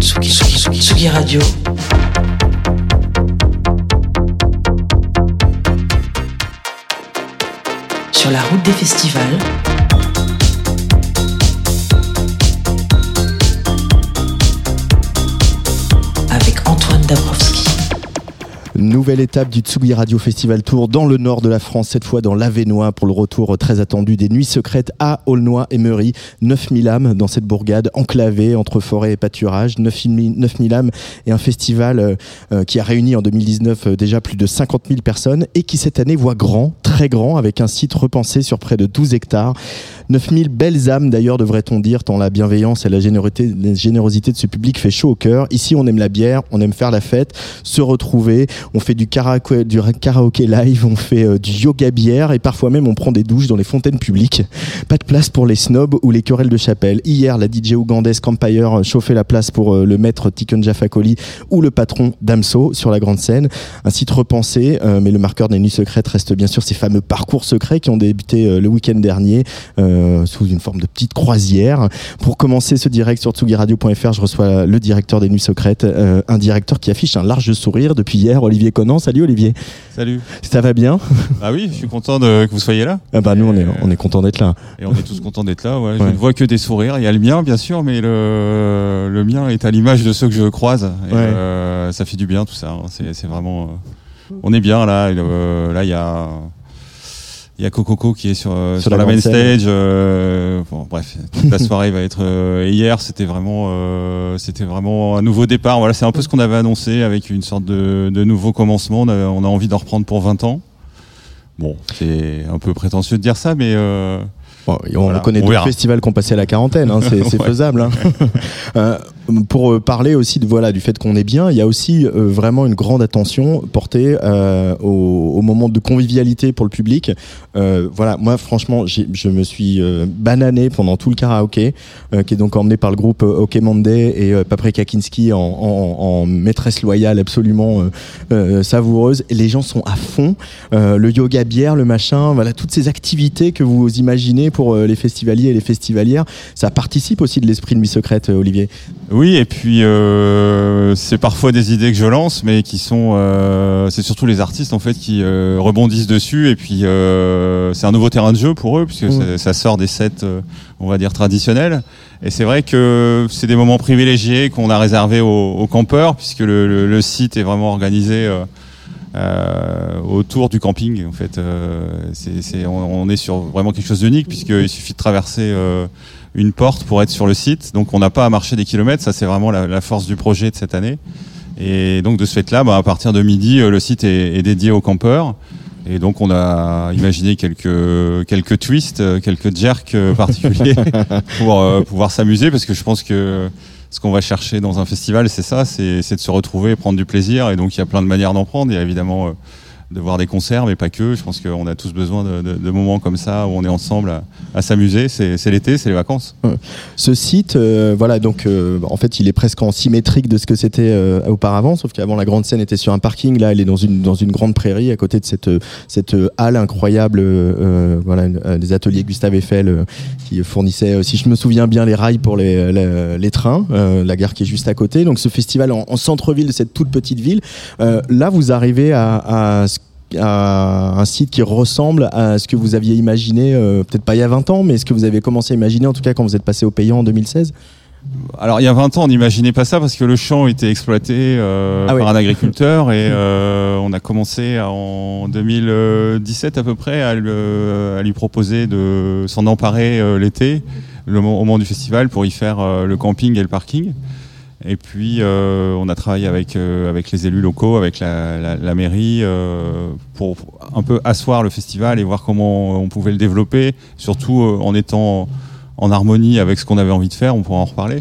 Tsugi, Tsugi, Tsugi Radio. Sur la route des festivals. Nouvelle étape du Tsugi Radio Festival Tour dans le nord de la France, cette fois dans l'Avenois pour le retour très attendu des Nuits Secrètes à Aulnoy et Meury. 9000 âmes dans cette bourgade enclavée entre forêt et pâturage. 9000 âmes et un festival euh, euh, qui a réuni en 2019 euh, déjà plus de 50 000 personnes et qui cette année voit grand, très grand, avec un site repensé sur près de 12 hectares. 9000 belles âmes d'ailleurs devrait-on dire, tant la bienveillance et la générosité de ce public fait chaud au cœur. Ici on aime la bière, on aime faire la fête, se retrouver, on fait du karaoké, live, on fait euh, du yoga bière et parfois même on prend des douches dans les fontaines publiques. Pas de place pour les snobs ou les querelles de chapelle. Hier, la DJ ougandaise Campire chauffait la place pour euh, le maître Tikon Jafakoli ou le patron Damso sur la grande scène. Un site repensé, euh, mais le marqueur des nuits secrètes reste bien sûr ces fameux parcours secrets qui ont débuté le week-end dernier sous une forme de petite croisière. Pour commencer ce direct sur tsugiradio.fr, je reçois le directeur des nuits secrètes, un directeur qui affiche un large sourire depuis hier, Olivier Conan. Salut Olivier, Salut. ça va bien? Ah oui, je suis content de, que vous soyez là. ah bah nous on est on est content d'être là. Et on est tous contents d'être là. Ouais. Je ne vois que des sourires. Il y a le mien, bien sûr, mais le, le mien est à l'image de ceux que je croise. Et, Ouais. euh, ça fait du bien tout ça. hein. C'est vraiment. euh, on est bien là. Et, euh, là, il y a. Il y a Cococo qui est sur, euh, sur, la la, main stage. euh, bon, bref, toute la soirée va être. euh, et hier, c'était vraiment, euh, c'était vraiment un nouveau départ. Voilà, c'est un peu ce qu'on avait annoncé avec une sorte de, de nouveau commencement. On a, on a envie d'en reprendre pour 20 ans. Bon, c'est un peu prétentieux de dire ça, mais Bon, on Voilà, connaît on d'autres verra. festivals qui ont passé à la quarantaine, hein, c'est faisable. hein. Pour euh, parler aussi de, voilà, du fait qu'on est bien, il y a aussi euh, vraiment une grande attention portée euh, au, moment de convivialité pour le public. Voilà, moi franchement, je me suis banané pendant tout le karaoké, qui est donc emmené par le groupe OK Monday et euh, Paprika Kinski en, maîtresse loyale absolument savoureuse. Les gens sont à fond. Le yoga bière, le machin, voilà, toutes ces activités que vous imaginez pour les festivaliers et les festivalières, ça participe aussi de l'esprit de Nuit Secrète, Olivier. Et puis euh, c'est parfois des idées que je lance, mais qui sont, euh, c'est surtout les artistes en fait qui euh, rebondissent dessus, et puis euh, c'est un nouveau terrain de jeu pour eux, puisque Mm. ça- ça sort des sets, euh, on va dire traditionnels. Et c'est vrai que c'est des moments privilégiés qu'on a réservés aux, aux campeurs, puisque le, le- le site est vraiment organisé. euh, autour du camping en fait euh, c'est, c'est- on, on est sur vraiment quelque chose d'unique puisqu'il suffit de traverser euh, une porte pour être sur le site. Donc on n'a pas à marcher des kilomètres, ça c'est vraiment la, la force du projet de cette année. Et donc de ce fait-là, bah, à partir de midi, euh, le site est, est dédié aux campeurs. Et donc on a imaginé quelques quelques twists, euh, quelques jerks euh, particuliers pour euh, pouvoir s'amuser parce que je pense que ce qu'on va chercher dans un festival, c'est ça, c'est c'est de se retrouver, prendre du plaisir. Et donc il y a plein de manières d'en prendre. Il y a évidemment euh, de voir des concerts, mais pas que. Je pense qu'on a tous besoin de, moments comme ça où on est ensemble à, s'amuser. C'est l'été, c'est les vacances. Ce site, euh, voilà, donc euh, en fait, il est presque en symétrique de ce que c'était euh, auparavant, sauf qu'avant la grande scène était sur un parking, là, elle est dans une dans une grande prairie à côté de cette cette halle incroyable, voilà, des ateliers Gustave Eiffel qui fournissaient, euh, si je me souviens bien, les rails pour les les, trains, la gare qui est juste à côté. Donc ce festival en, en centre-ville de cette toute petite ville, là, vous arrivez à, à ce à un site qui ressemble à ce que vous aviez imaginé, euh, peut-être pas il y a 20 ans, mais ce que vous avez commencé à imaginer en tout cas quand vous êtes passé au payant en 2016 Alors il y a 20 ans, on n'imaginait pas ça parce que le champ était exploité euh, Ah par oui. un agriculteur et euh, on a commencé à- en 2017 à peu près à, le- à lui proposer de s'en emparer l'été, au moment du festival, pour y faire le camping et le parking. Et puis euh, on a travaillé avec euh, avec les élus locaux, avec la, la- la mairie, euh, pour un peu asseoir le festival et voir comment on pouvait le développer, surtout euh, en étant en harmonie avec ce qu'on avait envie de faire. On pourra en reparler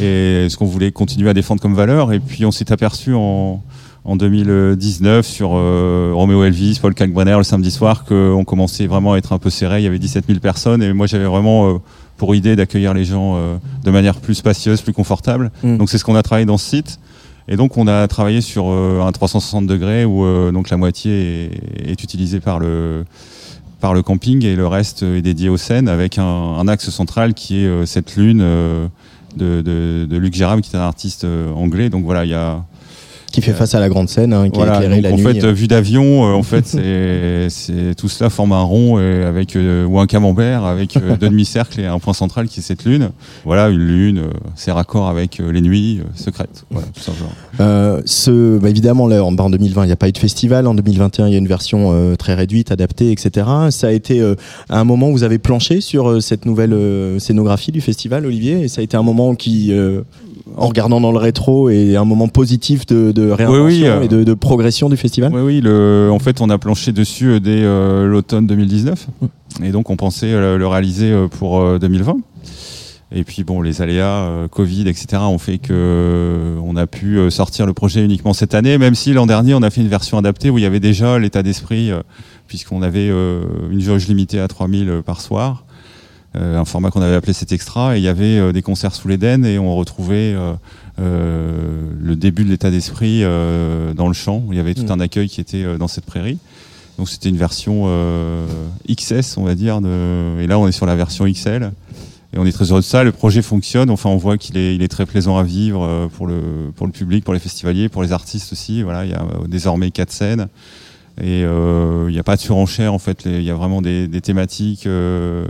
et ce qu'on voulait continuer à défendre comme valeur. Et puis on s'est aperçu en, en 2019 sur euh, Roméo Elvis, Paul Kalkbrenner le samedi soir qu'on commençait vraiment à être un peu serré. Il y avait 17 000 personnes et moi j'avais vraiment euh, pour idée d'accueillir les gens euh, de manière plus spacieuse, plus confortable. Mm. Donc c'est ce qu'on a travaillé dans ce site. Et donc on a travaillé sur euh, un 360 degrés où euh, donc la moitié est, est utilisée par le par le camping et le reste est dédié aux scènes avec un, un axe central qui est cette lune de, de, de Luc Gérard, qui est un artiste anglais. Donc voilà, il y a qui fait face à la grande scène, hein, qui voilà, est éclairée la en nuit. fait, vue d'avion, euh, en fait, c'est, tout cela forme un rond et avec euh, ou un camembert avec euh, deux demi-cercles et un point central qui est cette lune. Voilà, une lune, euh, c'est raccord avec euh, les nuits euh, secrètes. Voilà, tout simplement. Euh, ce, bah, évidemment, là, en, en 2020, il n'y a pas eu de festival. En 2021, il y a une version euh, très réduite, adaptée, etc. Ça a été euh, à un moment où vous avez planché sur euh, cette nouvelle euh, scénographie du festival, Olivier? Et ça a été un moment qui, euh, en regardant dans le rétro, est un moment positif de, de réinvention Oui, oui, euh, et de, de progression du festival. Oui, oui. Le, en fait, on a planché dessus euh, dès euh, l'automne 2019, et donc on pensait le réaliser pour euh, 2020. Et puis bon, les aléas, euh, Covid, etc., ont fait que euh, on a pu euh, sortir le projet uniquement cette année, même si l'an dernier on a fait une version adaptée où il y avait déjà l'état d'esprit, puisqu'on avait une jauge limitée à 3000 par soir, un format qu'on avait appelé cet extra, et il y avait euh, des concerts sous l'Éden et on retrouvait euh, euh, le début de l'état d'esprit euh, dans le champ. Il y avait tout Mm. un accueil qui était euh, dans cette prairie. Donc c'était une version euh, XS, on va dire, de... et là on est sur la version XL. Et on est très heureux de ça. Le projet fonctionne. Enfin, on voit qu'il est, il est très plaisant à vivre euh, pour le, pour le public, pour les festivaliers, pour les artistes aussi. Voilà, il y a euh, désormais quatre scènes. Et euh, il n'y a pas de surenchère, en fait. Les- Il y a vraiment des, des thématiques. euh,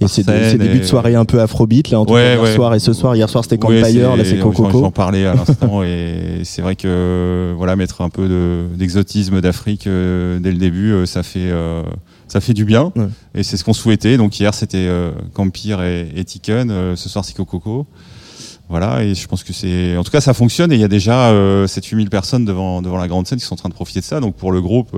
Et c'est des, et- de soirée un peu afrobeat, là, en tout Ouais, cas, hier ouais. soir et ce soir. Hier soir, c'était Ouais, Campfire, là, c'est Coco. J'en parlais à l'instant et c'est vrai que voilà mettre un peu de- d'exotisme d'Afrique euh, dès le début, euh, ça fait euh, ça fait du bien Ouais. et c'est ce qu'on souhaitait. Donc hier c'était Campire et, et Tiken, ce soir c'est Coco. Voilà et je pense que c'est en tout cas ça fonctionne et il y a déjà euh, 7 8000 personnes devant devant la grande scène qui sont en train de profiter de ça. Donc pour le groupe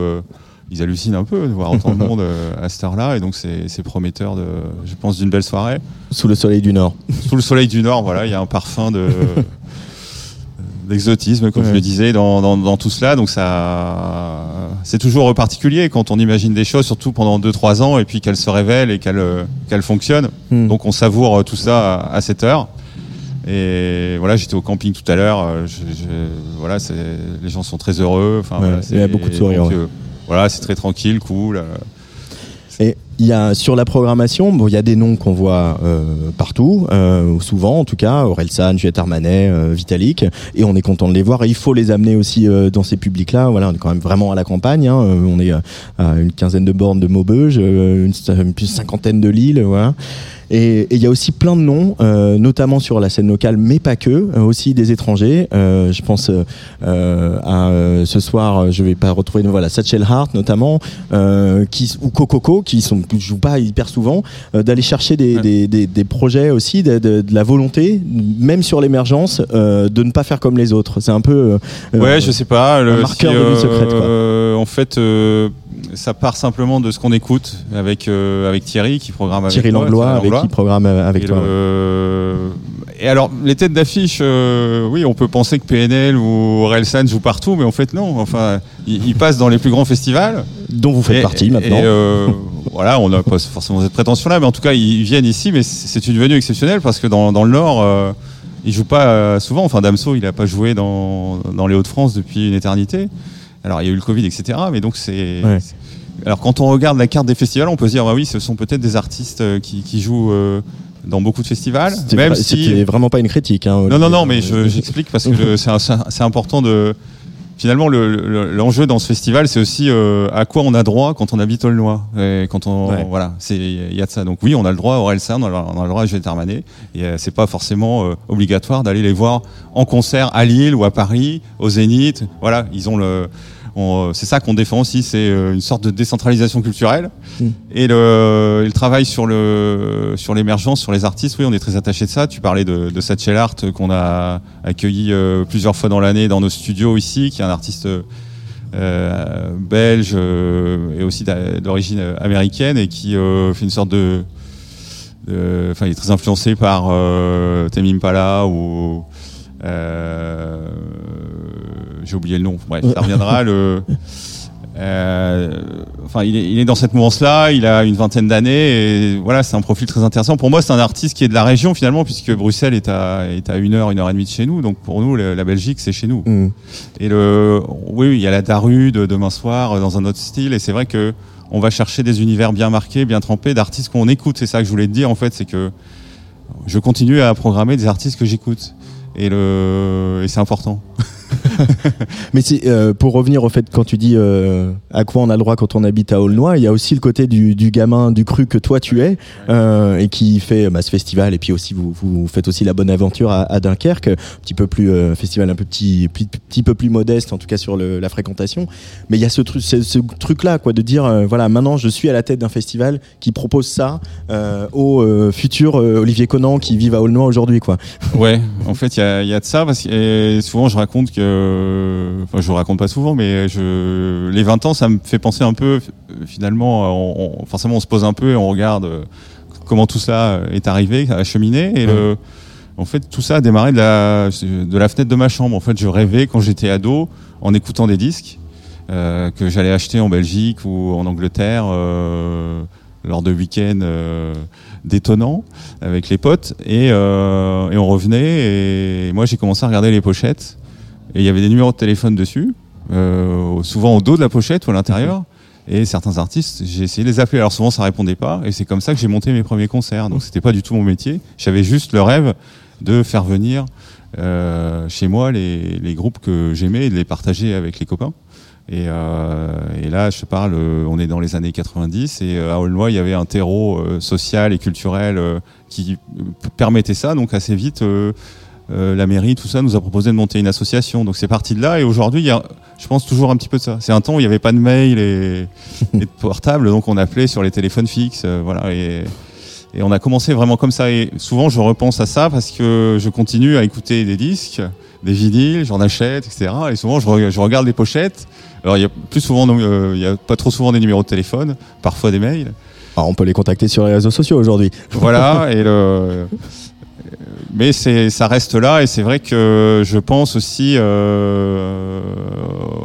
ils hallucinent un peu de voir autant de monde euh, à cette heure-là et donc c'est prometteur de je pense d'une belle soirée Sous le soleil du Nord. sous le soleil du Nord, voilà, il y a un parfum de d'exotisme, comme je le disais, dans, dans, dans tout cela. Donc ça, c'est toujours particulier quand on imagine des choses, surtout pendant 2-3 ans, et puis qu'elles se révèlent et qu'elles euh, qu'elles fonctionnent. Hmm. Donc on savoure tout ça à, à cette heure. Et voilà, j'étais au camping tout à l'heure. euh, voilà, les gens sont très heureux. Enfin, Ouais, voilà, il y a beaucoup de sourires, donc, ouais. Voilà, c'est très tranquille, cool. euh, il y a sur la programmation, bon, il y a des noms qu'on voit euh, partout, euh, ou souvent en tout cas, Orelsan, Juliette Armanet, euh, Vitalik, et on est content de les voir. Et il faut les amener aussi euh, dans ces publics-là. Voilà, on est quand même vraiment à la campagne. hein. Euh, on est euh, à une quinzaine de bornes de Maubeuge, une, une cinquantaine de Lille, voilà. Et il y a aussi plein de noms, euh, notamment sur la scène locale, mais pas que, euh, aussi des étrangers. Euh, je pense à ce soir, je vais pas retrouver, voilà, Satchel Hart notamment, qui ou Cococo, qui sont qui jouent pas hyper souvent, euh, d'aller chercher des, Ouais. des, des, des projets aussi, de, de, de la volonté, même sur l'émergence, euh, de ne pas faire comme les autres. C'est un peu. euh, Ouais, je sais pas. Le, marqueur de vie secrète, quoi. en fait, ça part simplement de ce qu'on écoute avec avec Thierry qui programme avec Thierry Langlois, avec Langlois. qui programme avec Et, toi. le- et alors, les têtes d'affiche, oui, on peut penser que PNL ou Relsan jouent partout, mais en fait non. Enfin, ils, ils passent dans les plus grands festivals. Dont vous faites Et- partie maintenant. et, euh, voilà, on n'a pas forcément cette prétention-là, mais en tout cas, ils viennent ici, mais c'est une venue exceptionnelle parce que dans, dans le Nord, euh, ils jouent pas euh, souvent. Enfin, Damso, il a pas joué dans, dans les Hauts-de-France depuis une éternité. Alors, il y a eu le Covid, etc. Mais donc, c'est. Ouais. Alors, quand on regarde la carte des festivals, on peut se dire, bah oui, ce sont peut-être des artistes euh, qui, qui jouent euh, dans beaucoup de festivals. Même vra- si. Vraiment pas une critique. Hein, Non, non, non, mais je- j'explique parce que c'est important de. Finalement, le- le- l'enjeu dans ce festival, c'est aussi euh, à quoi on a droit quand on habite Aulnois. Et quand on, Ouais. voilà, c'est il y a de ça. Donc oui, on a le droit à Orelsan, on on a le droit à Armanet. Et euh, c'est pas forcément euh, obligatoire d'aller les voir en concert à Lille ou à Paris, au Zénith. Voilà, ils ont le. On- C'est ça qu'on défend aussi, c'est euh, une sorte de décentralisation culturelle Mm. et le, et le travail sur le sur l'émergence, sur les artistes. Oui, on est très attaché de ça. Tu parlais de, de Satchel Art qu'on a accueilli euh, plusieurs fois dans l'année dans nos studios ici, qui est un artiste euh, belge euh, et aussi d'origine américaine et qui euh, fait une sorte de enfin il est très influencé par euh, Tame Impala ou euh, j'ai oublié le nom bref ça reviendra le euh, enfin il est, il est dans cette mouvance là il a une vingtaine d'années et voilà c'est un profil très intéressant pour moi c'est un artiste qui est de la région finalement puisque Bruxelles est à est à une heure une heure et demie de chez nous donc pour nous le- la Belgique c'est chez nous Mm. et le, oui, il y a la Daru de demain soir euh, dans un autre style. Et c'est vrai que on va chercher des univers bien marqués, bien trempés, d'artistes qu'on écoute. C'est ça que je voulais te dire en fait, c'est que je continue à programmer des artistes que j'écoute. Et, le, et c'est important. Mais euh, pour revenir au fait quand tu dis euh, à quoi on a le droit quand on habite à Aulnoy, il y a aussi le côté du, du gamin du cru que toi tu es euh, et qui fait bah, ce festival et puis aussi vous, vous faites aussi la bonne aventure à, à Dunkerque, un petit peu plus festival un peu petit, petit, petit peu plus modeste en tout cas sur le, la fréquentation. Mais il y a ce truc ce, ce truc là quoi de dire voilà maintenant je suis à la tête d'un festival qui propose ça aux euh, futurs Olivier Conan qui vivent à Aulnoy aujourd'hui quoi. Ouais, en fait il y a, y a de ça parce que souvent je raconte que enfin, je raconte pas souvent, mais les 20 ans, ça me fait penser un peu, finalement, forcément, on se pose un peu et on regarde comment tout ça est arrivé, a cheminé. En fait, tout ça a démarré de la, fenêtre de ma chambre. En fait, je rêvais quand j'étais ado, en écoutant des disques, euh, que j'allais acheter en Belgique ou en Angleterre, euh, lors de week-ends euh, détonnants avec les potes. Euh, et on revenait. Et moi, j'ai commencé à regarder les pochettes et il y avait des numéros de téléphone dessus, euh, souvent au dos de la pochette ou à l'intérieur. Et certains artistes, j'ai essayé de les appeler. Alors souvent, ça répondait pas. Et c'est comme ça que j'ai monté mes premiers concerts. Donc c'était pas du tout mon métier. J'avais juste le rêve de faire venir euh, chez moi les, les groupes que j'aimais et de les partager avec les copains. Et, euh, et, là, je parle, on est dans les années 90 et à Aulnoy, il y avait un terreau social et culturel qui permettait ça. Donc assez vite, euh, la mairie, tout ça, nous a proposé de monter une association. Donc c'est parti de là. Et aujourd'hui, il y a, je pense toujours un petit peu de ça. C'est un temps où il n'y avait pas de mail et, et, de portable, donc on appelait sur les téléphones fixes, euh, voilà. Et, et, on a commencé vraiment comme ça. Et souvent, je repense à ça parce que je continue à écouter des disques, des vinyles, j'en achète, etc. Et souvent, je, re je, regarde les pochettes. Alors, il y a plus souvent, euh, il y a pas trop souvent des numéros de téléphone, parfois des mails. Alors, on peut les contacter sur les réseaux sociaux aujourd'hui. Voilà. et le mais ça reste là et c'est vrai que je pense aussi euh,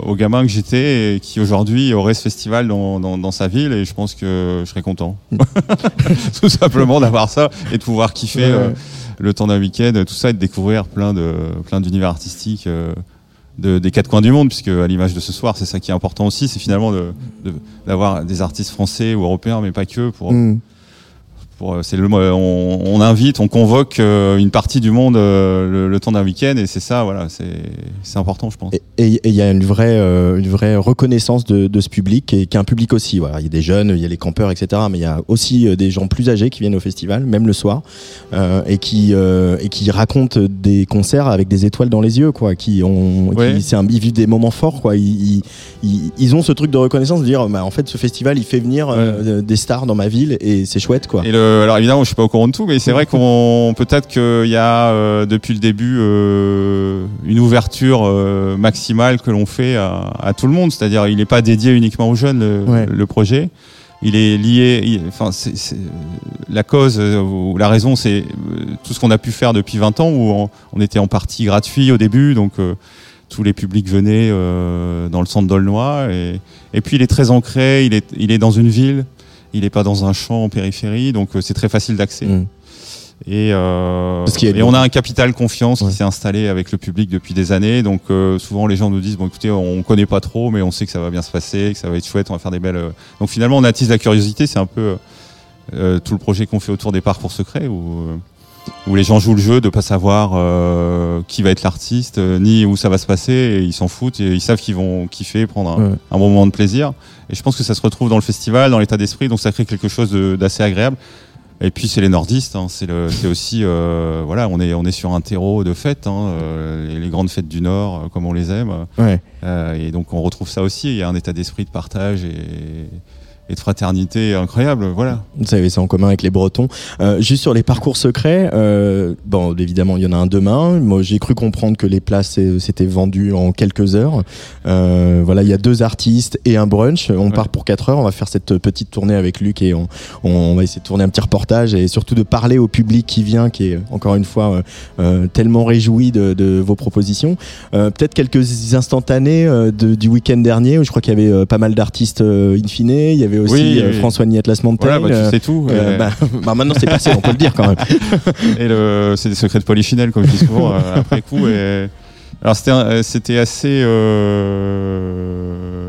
aux gamins que j'étais et qui aujourd'hui aurait ce festival dans, dans, dans, sa ville et je pense que je serais content tout simplement d'avoir ça et de pouvoir kiffer ouais. euh, le temps d'un week-end tout ça et de découvrir plein de plein d'univers artistiques euh, de, des quatre coins du monde puisque à l'image de ce soir c'est ça qui est important aussi c'est finalement d'avoir de, des artistes français ou européens mais pas que pour mm c'est le, on, on, invite, on convoque euh, une partie du monde euh, le, le, temps d'un week-end et c'est ça, voilà, c'est important, je pense. Et il y a une vraie, euh, une vraie reconnaissance de, de ce public et qui est un public aussi. Voilà, il y a des jeunes, il y a les campeurs, etc. Mais il y a aussi des gens plus âgés qui viennent au festival, même le soir, et qui et qui racontent des concerts avec des étoiles dans les yeux, quoi. Qui ont, ouais. qui, un, ils vivent des moments forts, quoi. Ils, ils, ils, ont ce truc de reconnaissance de dire, bah, en fait, ce festival, il fait venir ouais. des stars dans ma ville et c'est chouette, quoi. Et le euh, alors évidemment, je suis pas au courant de tout, mais c'est vrai qu'on peut-être qu'il y a euh, depuis le début euh, une ouverture euh, maximale que l'on fait à, à, tout le monde. C'est-à-dire, il n'est pas dédié uniquement aux jeunes le, ouais. le projet. Il est lié. Il, enfin, c'est la cause ou la raison, c'est tout ce qu'on a pu faire depuis 20 ans où on, on était en partie gratuit au début, donc tous les publics venaient dans le centre d'Aulnoy. Et, et puis il est très ancré. Il est, il est dans une ville il n'est pas dans un champ en périphérie, donc euh, c'est très facile d'accès. Mmh. Et, euh, et on a un capital confiance ouais. qui s'est installé avec le public depuis des années. Donc euh, souvent les gens nous disent bon écoutez on connaît pas trop mais on sait que ça va bien se passer, que ça va être chouette, on va faire des belles. Donc finalement on attise la curiosité, c'est un peu euh, tout le projet qu'on fait autour des parcours secrets où où les gens jouent le jeu de pas savoir euh, qui va être l'artiste ni où ça va se passer et ils s'en foutent et ils savent qu'ils vont kiffer prendre un, ouais. un, bon moment de plaisir et je pense que ça se retrouve dans le festival dans l'état d'esprit donc ça crée quelque chose d'assez agréable et puis c'est les nordistes hein, c'est aussi euh, voilà on est on est sur un terreau de fêtes hein, euh, les, les, grandes fêtes du nord comme on les aime ouais. et donc on retrouve ça aussi il y a un état d'esprit de partage et et de fraternité incroyable, voilà. Vous savez ça en commun avec les Bretons. Euh, juste sur les parcours secrets, euh, bon, évidemment, il y en a un demain. Moi, j'ai cru comprendre que les places s'étaient vendues en quelques heures. Euh, voilà, il y a deux artistes et un brunch. On ouais. part pour quatre heures. On va faire cette petite tournée avec Luc et on, on, va essayer de tourner un petit reportage et surtout de parler au public qui vient, qui est encore une fois tellement réjoui de, de, vos propositions. Peut-être quelques instantanés de, du week-end dernier où je crois qu'il y avait pas mal d'artistes in fine. Il y avait aussi oui, euh, François Niette Montaigne. Voilà, bah, tu sais tout. Euh, bah, bah, maintenant c'est passé, on peut le dire quand même. et le, c'est des secrets de polichinelle comme je dis souvent euh, après coup. Et... Alors c'était c'était assez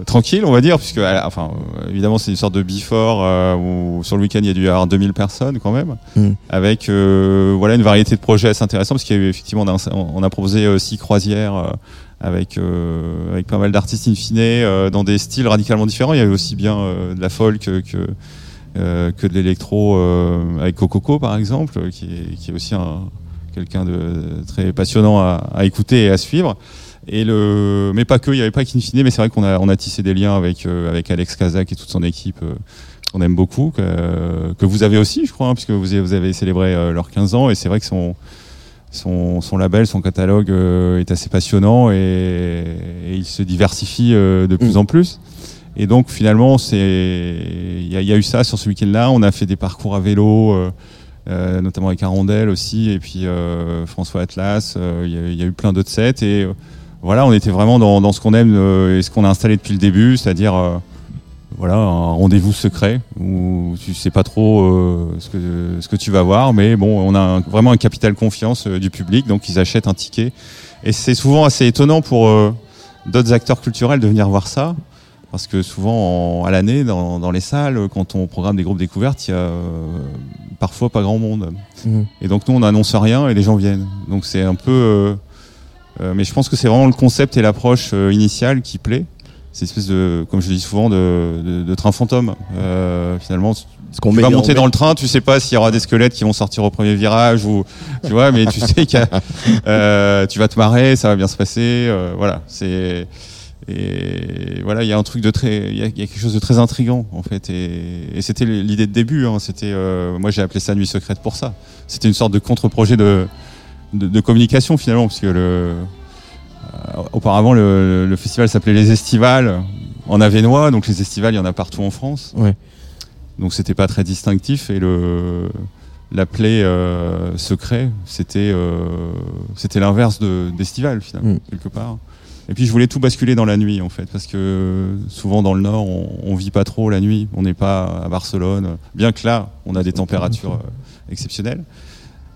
tranquille, on va dire, puisque enfin évidemment c'est une sorte de before où sur le week-end il y a dû y avoir 2000 personnes quand même, Mm. avec voilà une variété de projets assez intéressants parce qu'il y a eu effectivement on a, on a proposé aussi croisière avec euh, avec pas mal d'artistes in fine euh, dans des styles radicalement différents. Il y avait aussi bien euh, de la folk que que, que de l'électro avec Cococo par exemple, qui est, qui est aussi un quelqu'un de très passionnant à, à, écouter et à suivre. Et le, mais pas que, il n'y avait pas qu'Infine, mais c'est vrai qu'on a, on a tissé des liens avec, avec Alex Kazak et toute son équipe qu'on aime beaucoup, que, que vous avez aussi, je crois, hein, puisque vous avez, vous avez célébré leurs 15 ans, et c'est vrai que son, son, son, label, son catalogue euh, est assez passionnant et, et il se diversifie euh, de plus Mm. en plus. Et donc finalement, c'est il y, y a eu ça sur ce week-end-là. On a fait des parcours à vélo, euh, euh, notamment avec Arondel aussi, et puis euh, François Atlas. euh, Il y, a- il y a eu plein d'autres sets et euh, voilà, on était vraiment dans, dans ce qu'on aime euh, et ce qu'on a installé depuis le début, c'est-à-dire euh, voilà un rendez-vous secret où tu sais pas trop euh, ce que ce que tu vas voir, mais bon, on a un- vraiment un capital confiance euh, du public, donc ils achètent un ticket. Et c'est souvent assez étonnant pour euh, d'autres acteurs culturels de venir voir ça, parce que souvent en- à l'année dans, dans les salles, quand on programme des groupes découvertes, il y a euh, parfois pas grand monde. Mm. Et donc nous on n'annonce rien et les gens viennent. Donc c'est un peu, mais je pense que c'est vraiment le concept et l'approche initiale qui plaît. C'est une espèce de, comme je dis souvent, de, de, de train fantôme. Euh, finalement, Ce qu'on tu vas on monter dans le train, tu sais pas s'il y aura des squelettes qui vont sortir au premier virage ou tu vois, mais tu sais que euh, tu vas te marrer, ça va bien se passer. euh, voilà, c'est et voilà, il y a un truc de très, il y, a il y a quelque chose de très intrigant en fait. Et, et c'était l'idée de début. Hein, c'était, euh, moi j'ai appelé ça nuit secrète pour ça. C'était une sorte de contre-projet de, de de communication finalement, parce que le auparavant le, le festival s'appelait les Estivales en Avenois, donc les Estivales il y en a partout en France. Ouais. Donc c'était pas très distinctif et le l'appeler euh, secret, c'était euh, c'était l'inverse de d'estival finalement Mm. quelque part. Et puis je voulais tout basculer dans la nuit en fait parce que souvent dans le nord on, on vit pas trop la nuit, on n'est pas à Barcelone, bien que là on a des températures euh, exceptionnelles.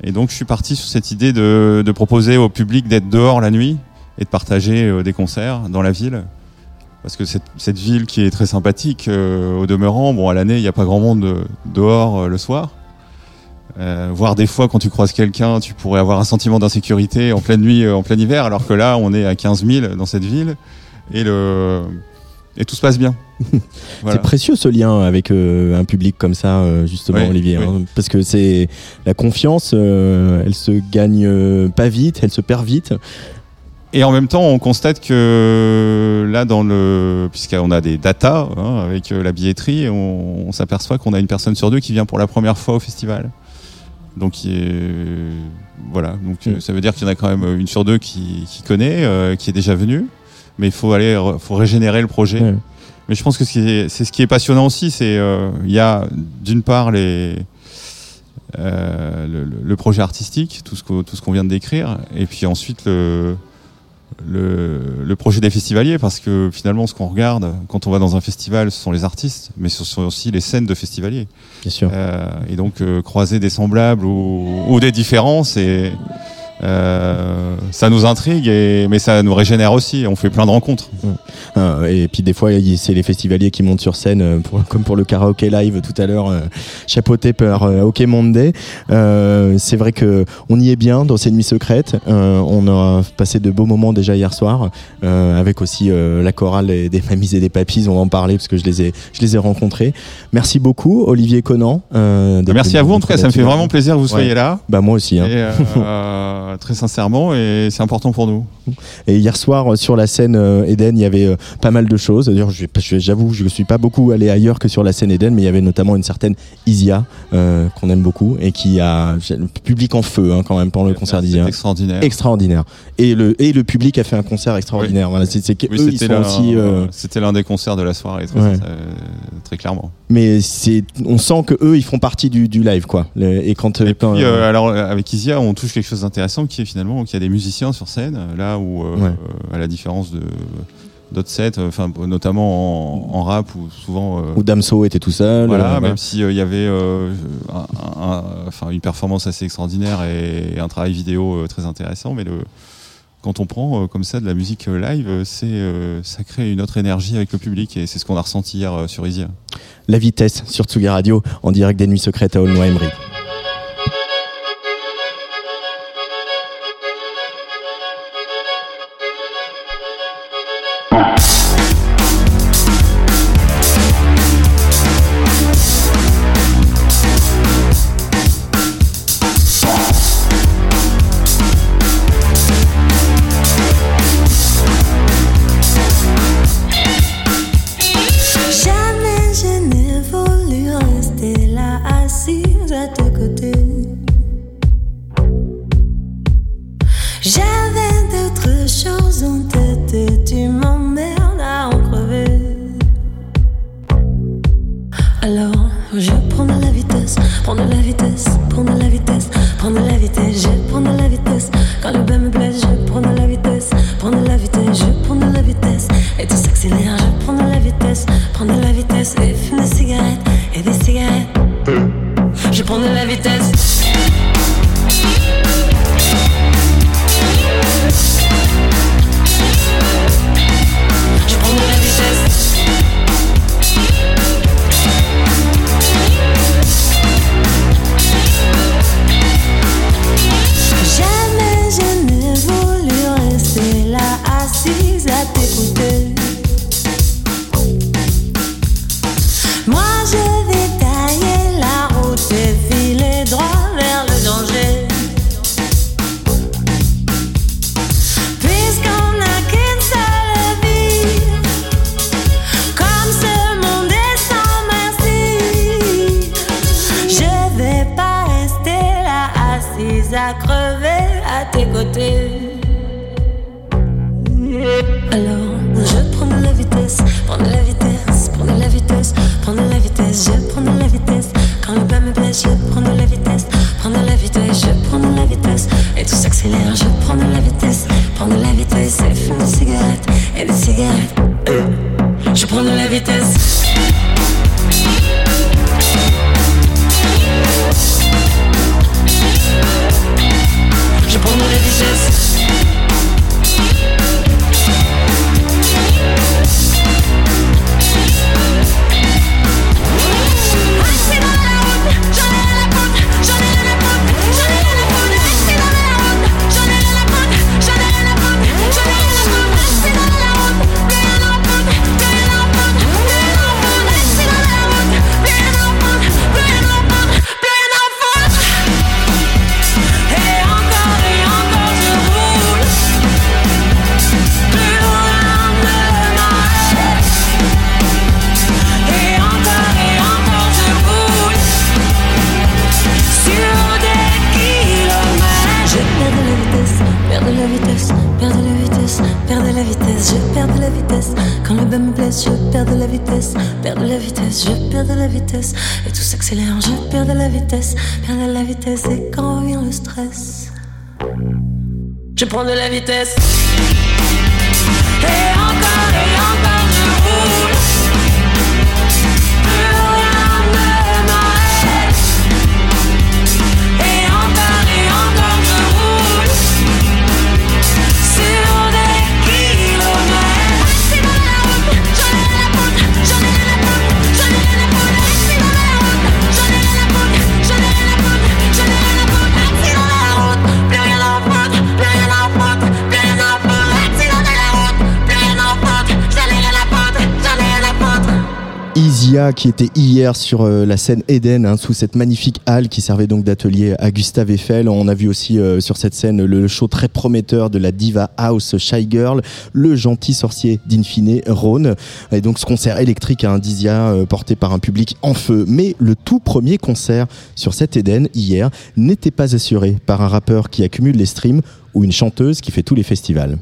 Et donc je suis parti sur cette idée de, de proposer au public d'être dehors la nuit et de partager euh, des concerts dans la ville. Parce que cette, cette ville qui est très sympathique, euh, au demeurant, bon, à l'année, il n'y a pas grand monde euh, dehors le soir. Euh, voire des fois, quand tu croises quelqu'un, tu pourrais avoir un sentiment d'insécurité en pleine nuit, en plein hiver, alors que là, on est à 15 000 dans cette ville et, le... et tout se passe bien. Voilà. C'est précieux ce lien avec euh, un public comme ça, euh, justement, Oui, Olivier. oui. hein, parce que c'est la confiance, elle se gagne pas vite, elle se perd vite. Et en même temps, on constate que là, dans le, puisqu'on a des datas hein, avec euh, la billetterie, on, on s'aperçoit qu'on a une personne sur deux qui vient pour la première fois au festival. Donc, qui est- voilà. Donc, euh, ça veut dire qu'il y en a quand même une sur deux qui, qui connaît, euh, qui est déjà venue. Mais il faut aller, faut régénérer le projet. Mais je pense que c'est ce qui est passionnant aussi, c'est euh, il y a d'une part les euh, le, projet artistique, tout ce qu'on tout ce qu'on vient de décrire, et puis ensuite le, le le projet des festivaliers, parce que finalement ce qu'on regarde quand on va dans un festival, ce sont les artistes, mais ce sont aussi les scènes de festivaliers. Bien sûr. Euh, et donc euh, croiser des semblables ou, ou des différences et euh, ça nous intrigue et mais ça nous régénère aussi on fait plein de rencontres Ah, et puis des fois, c'est les festivaliers qui montent sur scène, euh, pour- comme pour le karaoké live tout à l'heure, euh, chapeauté par euh, OK Monday. Euh, c'est vrai que on y est bien dans ces nuits secrètes. Euh, on a passé de beaux moments déjà hier soir, euh, avec aussi euh, la chorale et des mamies et des papis. On va en parler parce que je les ai, je les ai rencontrés. Merci beaucoup, Olivier Conan. euh, merci à vous en tout cas ça me fait vraiment plaisir que vous soyez Ouais. là Bah moi aussi. Hein. et, euh, très sincèrement et c'est important pour nous Et hier soir, euh, sur la scène euh, Eden, il y avait pas mal de choses. D'ailleurs, j'avoue, je ne suis pas beaucoup allé ailleurs que sur la scène Eden, mais il y avait notamment une certaine Isia, qu'on aime beaucoup, et qui a le public en feu hein, quand même pendant le concert d'Isia. extraordinaire Extraordinaire. Et le, et le public a fait un concert extraordinaire. Voilà, c'est oui, c'était l'un aussi. c'était l'un des concerts de la soirée très, Ouais. très clairement mais c'est, on sent que eux, ils font partie du, du live, quoi. Le- et quand, et quand- puis euh, alors euh, avec Isia on touche quelque chose d'intéressant qui est finalement qu'il y a des musiciens sur scène euh, là où euh, Ouais. euh, à la différence de d'autres sets euh, enfin notamment en, en rap où souvent euh, où Damso était tout seul. Voilà, euh, même s'il y avait euh, un- un- enfin, une performance assez extraordinaire et, un travail vidéo euh, très intéressant, mais le, quand on prend comme ça de la musique live, c'est ça crée une autre énergie avec le public et c'est ce qu'on a ressenti hier sur Isia. La vitesse sur Tsugi Radio en direct des Nuits Secrètes à Aulnoy-Emery. Prendre de la vitesse. vitesse, viens de la vitesse et quand vient le stress, je prends de la vitesse. Hey qui était hier sur euh, la scène Eden hein, sous cette magnifique halle qui servait donc d'atelier à Gustave Eiffel. On a vu aussi euh, sur cette scène le show très prometteur de la diva house Shy Girl, le gentil sorcier d'Infine Rhône et donc ce concert électrique à Indisia euh, porté par un public en feu. Mais le tout premier concert sur cette Eden hier n'était pas assuré par un rappeur qui accumule les streams ou une chanteuse qui fait tous les festivals.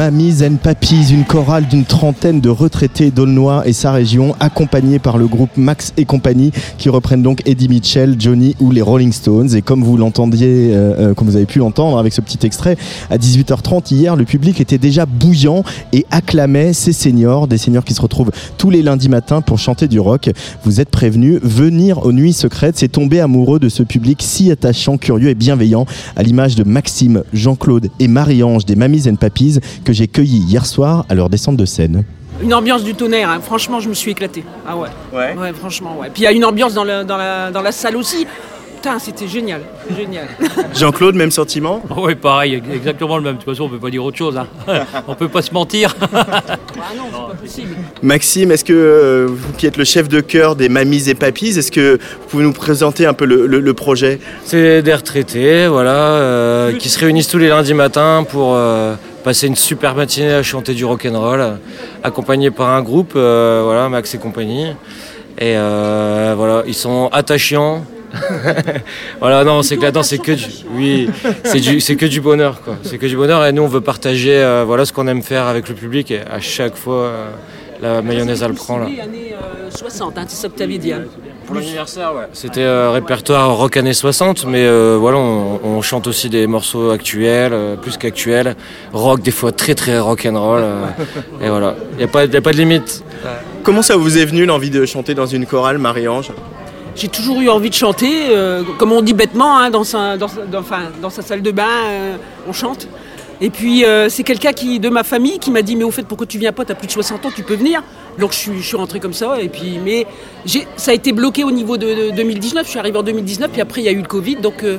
Mamies and Papis, une chorale d'une trentaine de retraités d'Aulnois et sa région, accompagnée par le groupe Max et compagnie, qui reprennent donc Eddie Mitchell, Johnny ou les Rolling Stones. Et comme vous l'entendiez, euh, euh, comme vous avez pu l'entendre avec ce petit extrait, à 18h30 hier, le public était déjà bouillant et acclamait ces seniors, des seniors qui se retrouvent tous les lundis matins pour chanter du rock. Vous êtes prévenus, venir aux nuits secrètes, c'est tomber amoureux de ce public si attachant, curieux et bienveillant, à l'image de Maxime, Jean-Claude et Marie-Ange des Mamies and Papis que j'ai cueillis hier soir à leur descente de scène. Une ambiance du tonnerre, hein. franchement, je me suis éclaté. Ah ouais. Ouais. franchement, ouais. Puis il y a une ambiance dans, le- dans la, dans la salle aussi. Putain, c'était génial, génial. Jean-Claude, même sentiment? Oui, pareil, exactement le même. De toute façon, on peut pas dire autre chose. Hein. on peut pas se mentir. Ah non, c'est pas possible. Maxime, est-ce que euh, vous qui êtes le chef de chœur des Mamies et Papis, est-ce que vous pouvez nous présenter un peu le, le- le projet? C'est des retraités, voilà, euh, qui se réunissent tous les lundis matins pour euh, passer une super matinée à chanter du rock'n'roll, euh, accompagnés par un groupe, euh, voilà, Max et compagnie. Et euh, voilà, ils sont attachants. voilà, non, c'est que là-dedans, c'est que du, oui, c'est du, c'est que du bonheur, quoi. C'est que du bonheur. Et nous, on veut partager, euh, voilà, ce qu'on aime faire avec le public. Et à chaque fois, euh, la mayonnaise, elle prend là. Les années euh, 60, hein, Pour l'anniversaire, ouais. C'était euh, répertoire rock années 60, mais euh, voilà, on, on chante aussi des morceaux actuels, euh, plus qu'actuels. Rock, des fois très très rock and roll. euh, et voilà, il n'y a, pas- y a pas de limite. Comment ça vous est venu l'envie de chanter dans une chorale, Marie-Ange? J'ai toujours eu envie de chanter, euh, comme on dit bêtement, hein, dans, sa, dans, enfin, dans sa salle de bain, euh, on chante. Et puis euh, c'est quelqu'un qui de ma famille qui m'a dit mais au fait pourquoi tu viens pas, t'as plus de 60 ans, tu peux venir. Donc je suis, je suis rentré comme ça et puis mais j'ai, ça a été bloqué au niveau de, de 2019. Je suis arrivé en 2019 puis après il y a eu le Covid donc euh,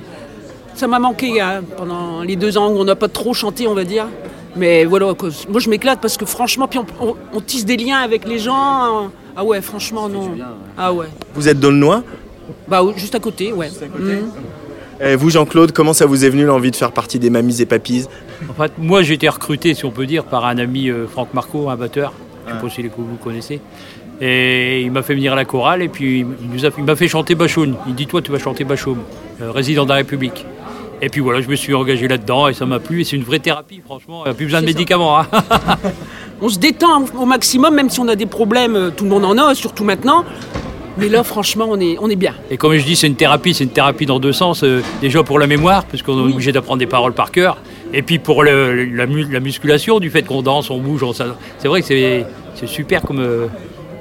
ça m'a manqué hein, pendant les deux ans où on n'a pas trop chanté on va dire. Mais voilà, quoi. moi je m'éclate parce que franchement puis on, on- on tisse des liens avec les gens. hein. Ah ouais franchement non. Ah ouais. Vous êtes d'Aulnois Bah juste à côté ouais. Mhm. Et vous, Jean-Claude, comment ça vous est venu l'envie de faire partie des Mamies et Papis? En fait, moi, j'ai été recruté, si on peut dire, par un ami euh, Franck Marco, un batteur. Je ne sais pas si les- vous connaissez. Et il m'a fait venir à la chorale et puis il nous a- il m'a fait chanter Bachoun. Il dit Toi, tu vas chanter Bachoum, euh, résident de la République. Et puis voilà, je me suis engagé là-dedans et ça m'a plu. Et c'est une vraie thérapie, franchement. Il n'y a plus besoin de ça. médicaments. hein. On se détend au maximum, même si on a des problèmes, euh, tout le monde en a, surtout maintenant. Mais là, franchement, on est, on est bien. Et comme je dis, c'est une thérapie, c'est une thérapie dans deux sens. Euh, déjà pour la mémoire, parce qu'on est Oui. obligé d'apprendre des paroles par cœur. Et puis pour la, mu- la musculation, du fait qu'on danse, on bouge. on c'est vrai que c'est, c'est super comme, euh,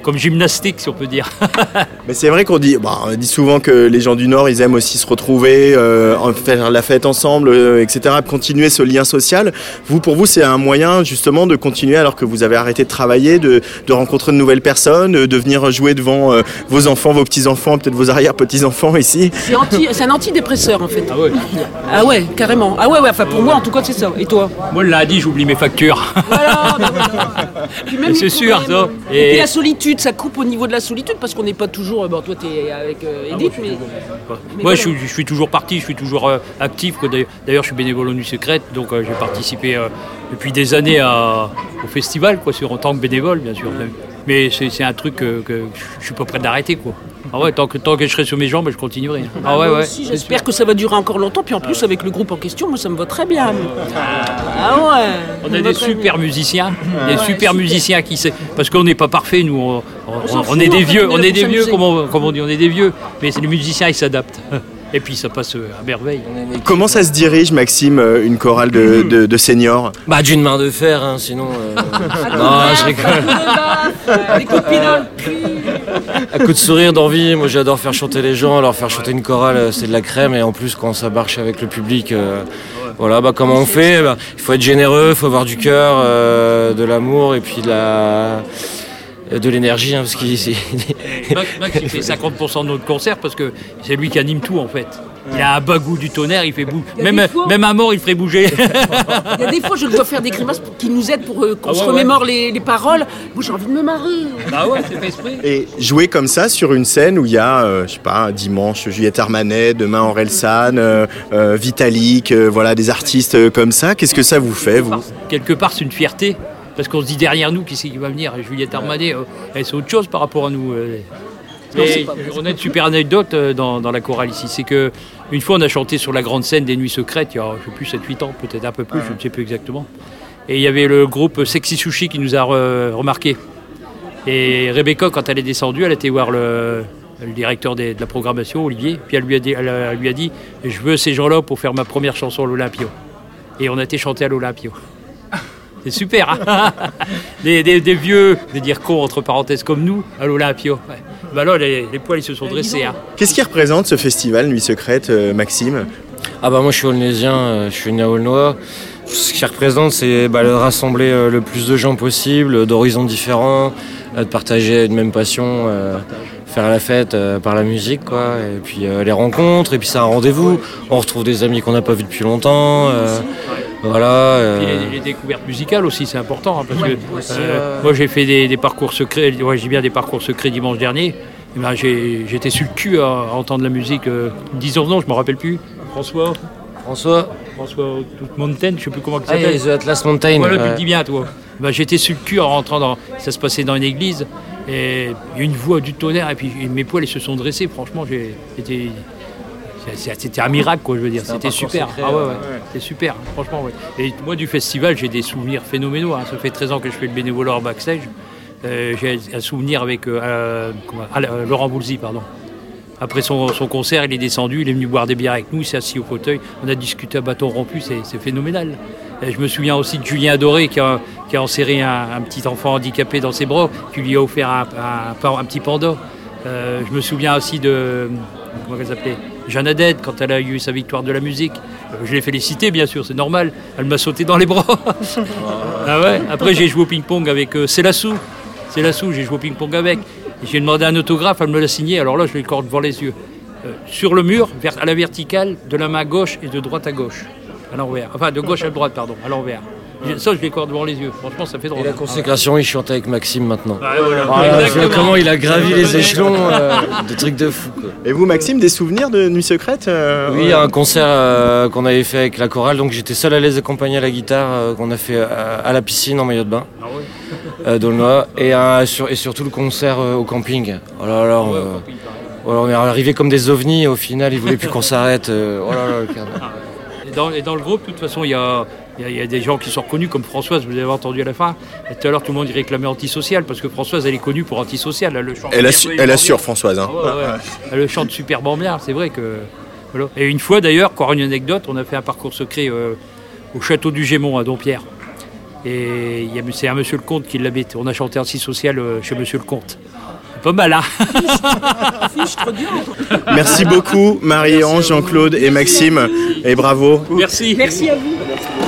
comme gymnastique, si on peut dire. Mais c'est vrai qu'on dit, bah, on dit souvent que les gens du Nord, ils aiment aussi se retrouver, euh, faire la fête ensemble, euh, etc., continuer ce lien social. Vous, pour vous, c'est un moyen justement de continuer alors que vous avez arrêté de travailler, de, de rencontrer de nouvelles personnes, euh, de venir jouer devant euh, vos enfants, vos petits-enfants, peut-être vos arrière-petits-enfants ici? C'est, anti, c'est un antidépresseur, en fait. Ah ouais? Ah ouais, carrément. Ah ouais, ouais, enfin pour moi, en tout cas, c'est ça. Et toi? Moi, le lundi, j'oublie mes factures. Voilà, bah voilà. Puis même C'est sûr, ça. Et... Et- puis la solitude, ça coupe au niveau de la solitude, parce qu'on n'est pas toujours... Bon, toi, t'es avec euh, Edith, mais... Quoi. Mais Moi, voilà. je, suis, je suis toujours parti, je suis toujours euh, actif. D'ailleurs- je suis bénévole au Nuit Secrète, donc euh, j'ai participé depuis des années à- au festival, quoi, sur, en tant que bénévole, bien sûr. Mais c'est c'est un truc que, que je suis pas prêt d'arrêter, quoi. Ah ouais, tant que, tant que je serai sur mes jambes, je continuerai. Ah ouais, Moi ouais. c'est j'espère que ça va durer encore longtemps. Puis en plus, avec le groupe en question, moi, ça me va très bien. Ah ouais. On a des super bien. musiciens, des Ouais, super super. musiciens qui sait, parce qu'on n'est pas parfait, nous, on, on- est des vieux, on est des vieux, comme on, comme on dit, on est des vieux, mais c'est les musiciens, ils s'adaptent. Et puis ça passe euh, à merveille. Comment ça se dirige, Maxime, euh, une chorale de, de, de seniors? Bah, d'une main de fer, hein, sinon. euh, non, je rigole. Dans le cul. À coup de sourire, d'envie, moi j'adore faire chanter les gens, leur faire chanter une chorale, euh, c'est de la crème. Et en plus, quand ça marche avec le public, euh, voilà, bah, comment on fait? Bah, Il faut être généreux, il faut avoir du cœur, euh, de l'amour et puis de l'énergie, hein, parce qu'il. Max, il fait 50% de notre concert parce que c'est lui qui anime tout en fait. Il a un bagou du tonnerre, il fait bouger. Même, fois- même un mort, il ferait bouger. Il y a des fois, je dois faire des grimaces pour- qui nous aident pour euh, qu'on Ah ouais, se remémore les, les paroles. Moi, j'ai envie de me marrer. ah ouais, c'est fait exprès. Et jouer comme ça sur une scène où il y a, euh, je sais pas, dimanche Juliette Armanet, demain Aurel San, euh, euh, Vitalik, euh, voilà, des artistes euh, comme ça, qu'est-ce que ça vous fait, vous? Quelque part, c'est une fierté. Parce qu'on se dit derrière nous, qui c'est qui va venir? Juliette Armanet, euh, elle, c'est autre chose par rapport à nous. euh. Non, Et c'est pas- on a une super anecdote dans, dans la chorale ici. C'est que une fois, on a chanté sur la grande scène des Nuits Secrètes, il y a, je sais plus, 7-8 ans, peut-être un peu plus, je ne sais plus exactement. Et il y avait le groupe Sexy Sushi qui nous a re- remarqué. Et Rebecca, quand elle est descendue, elle a été voir le, le directeur des- de la programmation, Olivier. Puis elle lui a dit, elle, a- elle lui a dit Je veux ces gens-là pour faire ma première chanson à l'Olympio. Et on a été chanté à l'Olympio. C'est super, hein des, des- des vieux, des dire cons entre parenthèses comme nous, à l'Olympio. Ouais. Bah là, les, les poils ils se sont dressés. hein. Qu'est-ce qui représente ce festival Nuit Secrète, euh, Maxime? Ah bah moi je suis aulnaisien, euh, je suis né à Aulnois. Ce qui représente c'est bah, de rassembler euh, le plus de gens possible, d'horizons différents, euh, de partager une même passion, euh, faire la fête euh, par la musique quoi. Et puis euh, les rencontres, et puis c'est un rendez-vous. On retrouve des amis qu'on n'a pas vus depuis longtemps. Euh, voilà. Puis euh, les, les découvertes musicales aussi, c'est important. hein, parce Ouais, que aussi, euh, ouais. moi, j'ai fait des, des parcours secrets. Ouais, j'ai bien des parcours secrets dimanche dernier. Ben, j'ai- J'étais sur le cul à, à entendre la musique. Euh, disons non, je me rappelle plus. François, François, François Mountain, je sais plus comment il ah, s'appelle. The Atlas Mountain. Voilà, tu le dis bien, toi. Ben, J'étais sur le cul en rentrant dans. Ça se passait dans une église. Et il y a une voix du tonnerre. Et puis mes poils ils se sont dressés. Franchement, j'ai été. C'était un miracle, quoi, je veux dire. C'était super. secret, ah ouais, ouais. ouais. C'était super, franchement, ouais. Et moi, du festival, j'ai des souvenirs phénoménaux. hein. Ça fait 13 ans que je fais le bénévolat en backstage. Euh, j'ai un souvenir avec euh, euh, comment- ah, Laurent Boulzy, pardon. Après son, son concert, il est descendu, il est venu boire des bières avec nous, il s'est assis au fauteuil, on a discuté à bâton rompu, c'est phénoménal. Et je me souviens aussi de Julien Adoré qui a, qui a enserré un, un petit enfant handicapé dans ses bras, qui lui a offert un, un- un- un petit panda. Euh, je me souviens aussi de. Comment elle s'appelait? Jeanne quand elle a eu sa victoire de la musique. Euh, je l'ai félicité, bien sûr, c'est normal. Elle m'a sauté dans les bras. ah Après, j'ai joué au ping-pong avec euh, Célassou. Célassou, j'ai joué au ping-pong avec. J'ai demandé un autographe, elle me l'a signé. Alors là, je l'ai encore devant les yeux. Euh, sur le mur, à la verticale, de la main gauche et de droite à gauche. À l'envers. Enfin, de gauche à droite, pardon, à l'envers. Ça, je l'ai encore devant les yeux. Franchement, ça fait drôle. Et la consécration, il chante avec Maxime maintenant. Ah, voilà. Exactement. comment il a gravi les échelons, euh, des trucs de fou. Quoi. Et vous, Maxime, des souvenirs de Nuit Secrète euh, Oui, ouais. un concert euh, qu'on avait fait avec la chorale, donc j'étais seul à les accompagner à la guitare, euh, qu'on a fait euh, à la piscine en maillot de bain, Ah euh, d'Aulnois, et, un- sur- et surtout le concert euh, au camping. Oh là là, on, Ouais, euh, camping, on est arrivé comme des ovnis, au final, ils voulaient plus qu'on s'arrête. euh, oh là là, le. Et dans, et dans le groupe, de toute façon, il y a, il y a- il y a des gens qui sont reconnus, comme Françoise, vous avez entendu à la fin. Et tout à l'heure, tout le monde y réclamait antisocial, parce que Françoise, elle est connue pour antisocial. Elle, le chante Elle, assu- assure, Françoise. hein. Ah ouais, ouais. Elle le chante superbement bien, c'est vrai que. voilà. Et une fois d'ailleurs, encore une anecdote, on a fait un parcours secret euh, au château du Gémont à Dompierre. Et c'est un monsieur le comte qui l'habite. On a chanté antisocial euh, chez monsieur le comte. Pas mal, hein Merci beaucoup, Marie-Ange, Jean-Claude et Maxime. Et bravo. Merci. Merci à vous.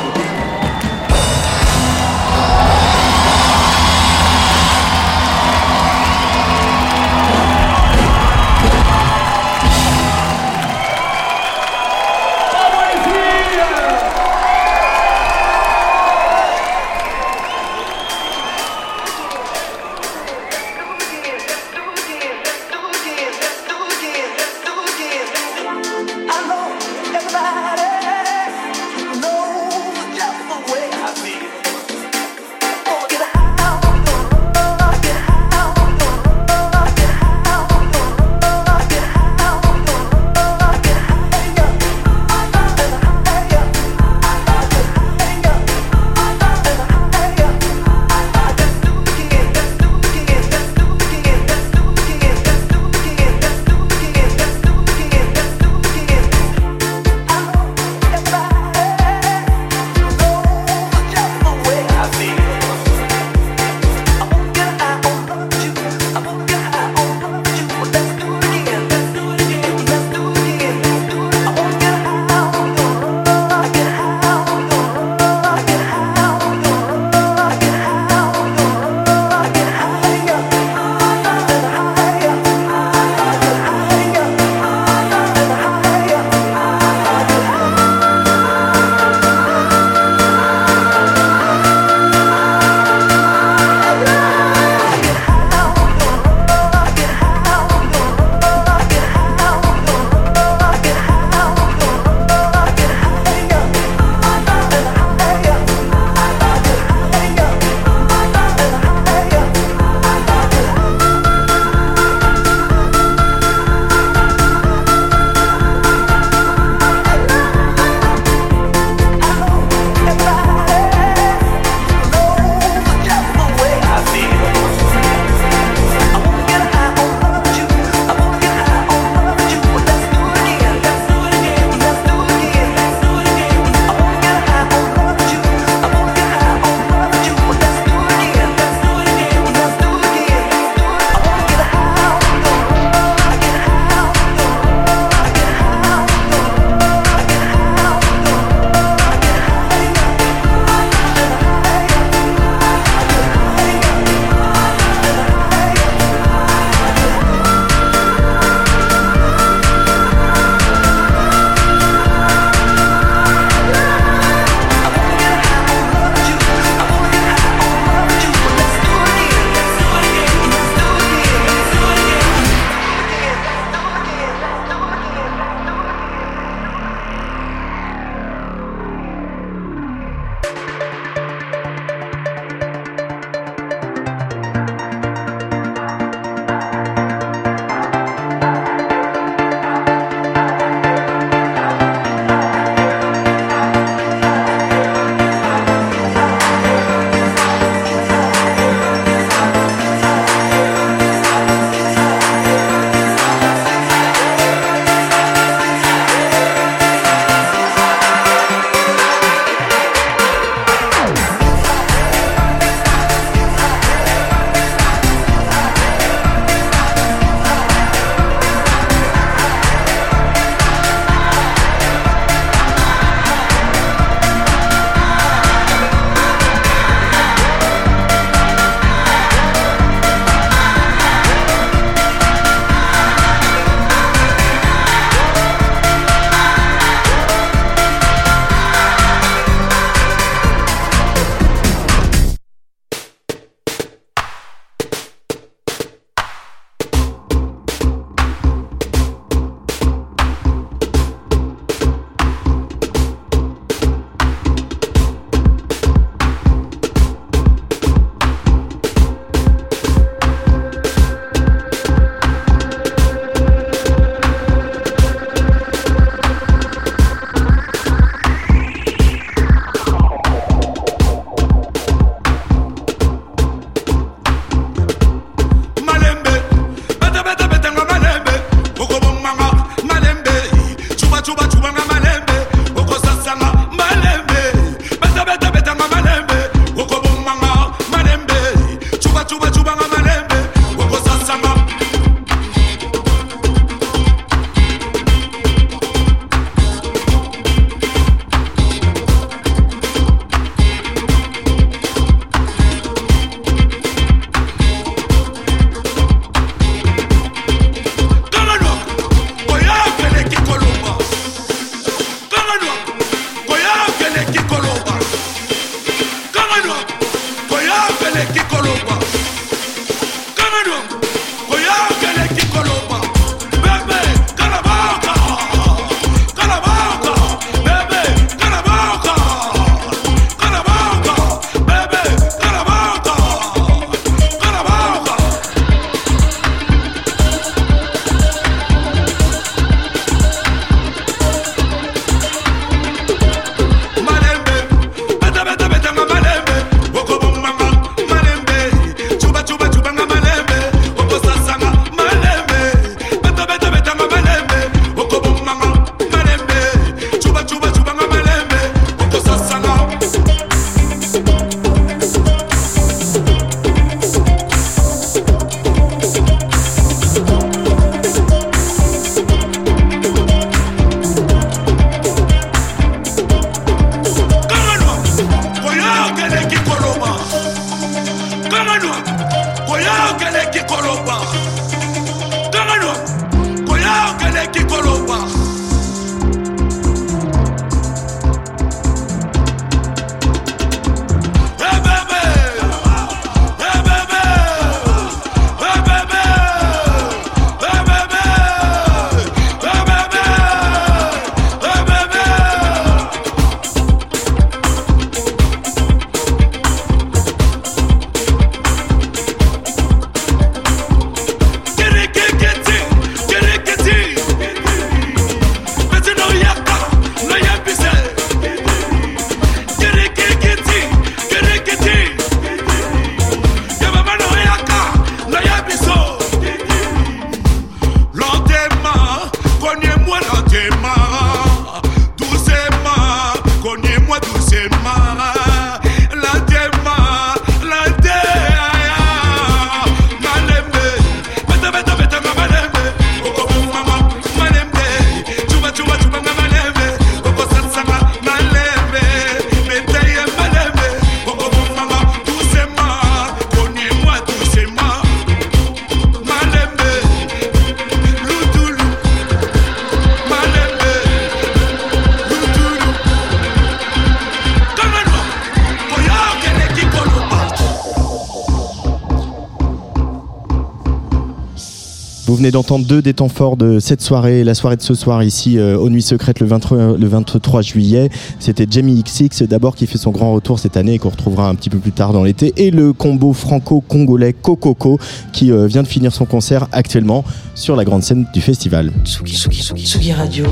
Venez d'entendre deux des temps forts de cette soirée, la soirée de ce soir ici euh, aux Nuits Secrètes le 23, le 23 juillet. C'était Jamie XX d'abord qui fait son grand retour cette année et qu'on retrouvera un petit peu plus tard dans l'été. Et le combo franco-congolais Kokoko qui euh, vient de finir son concert actuellement sur la grande scène du festival. Tsugi, Tsugi, Tsugi Radio.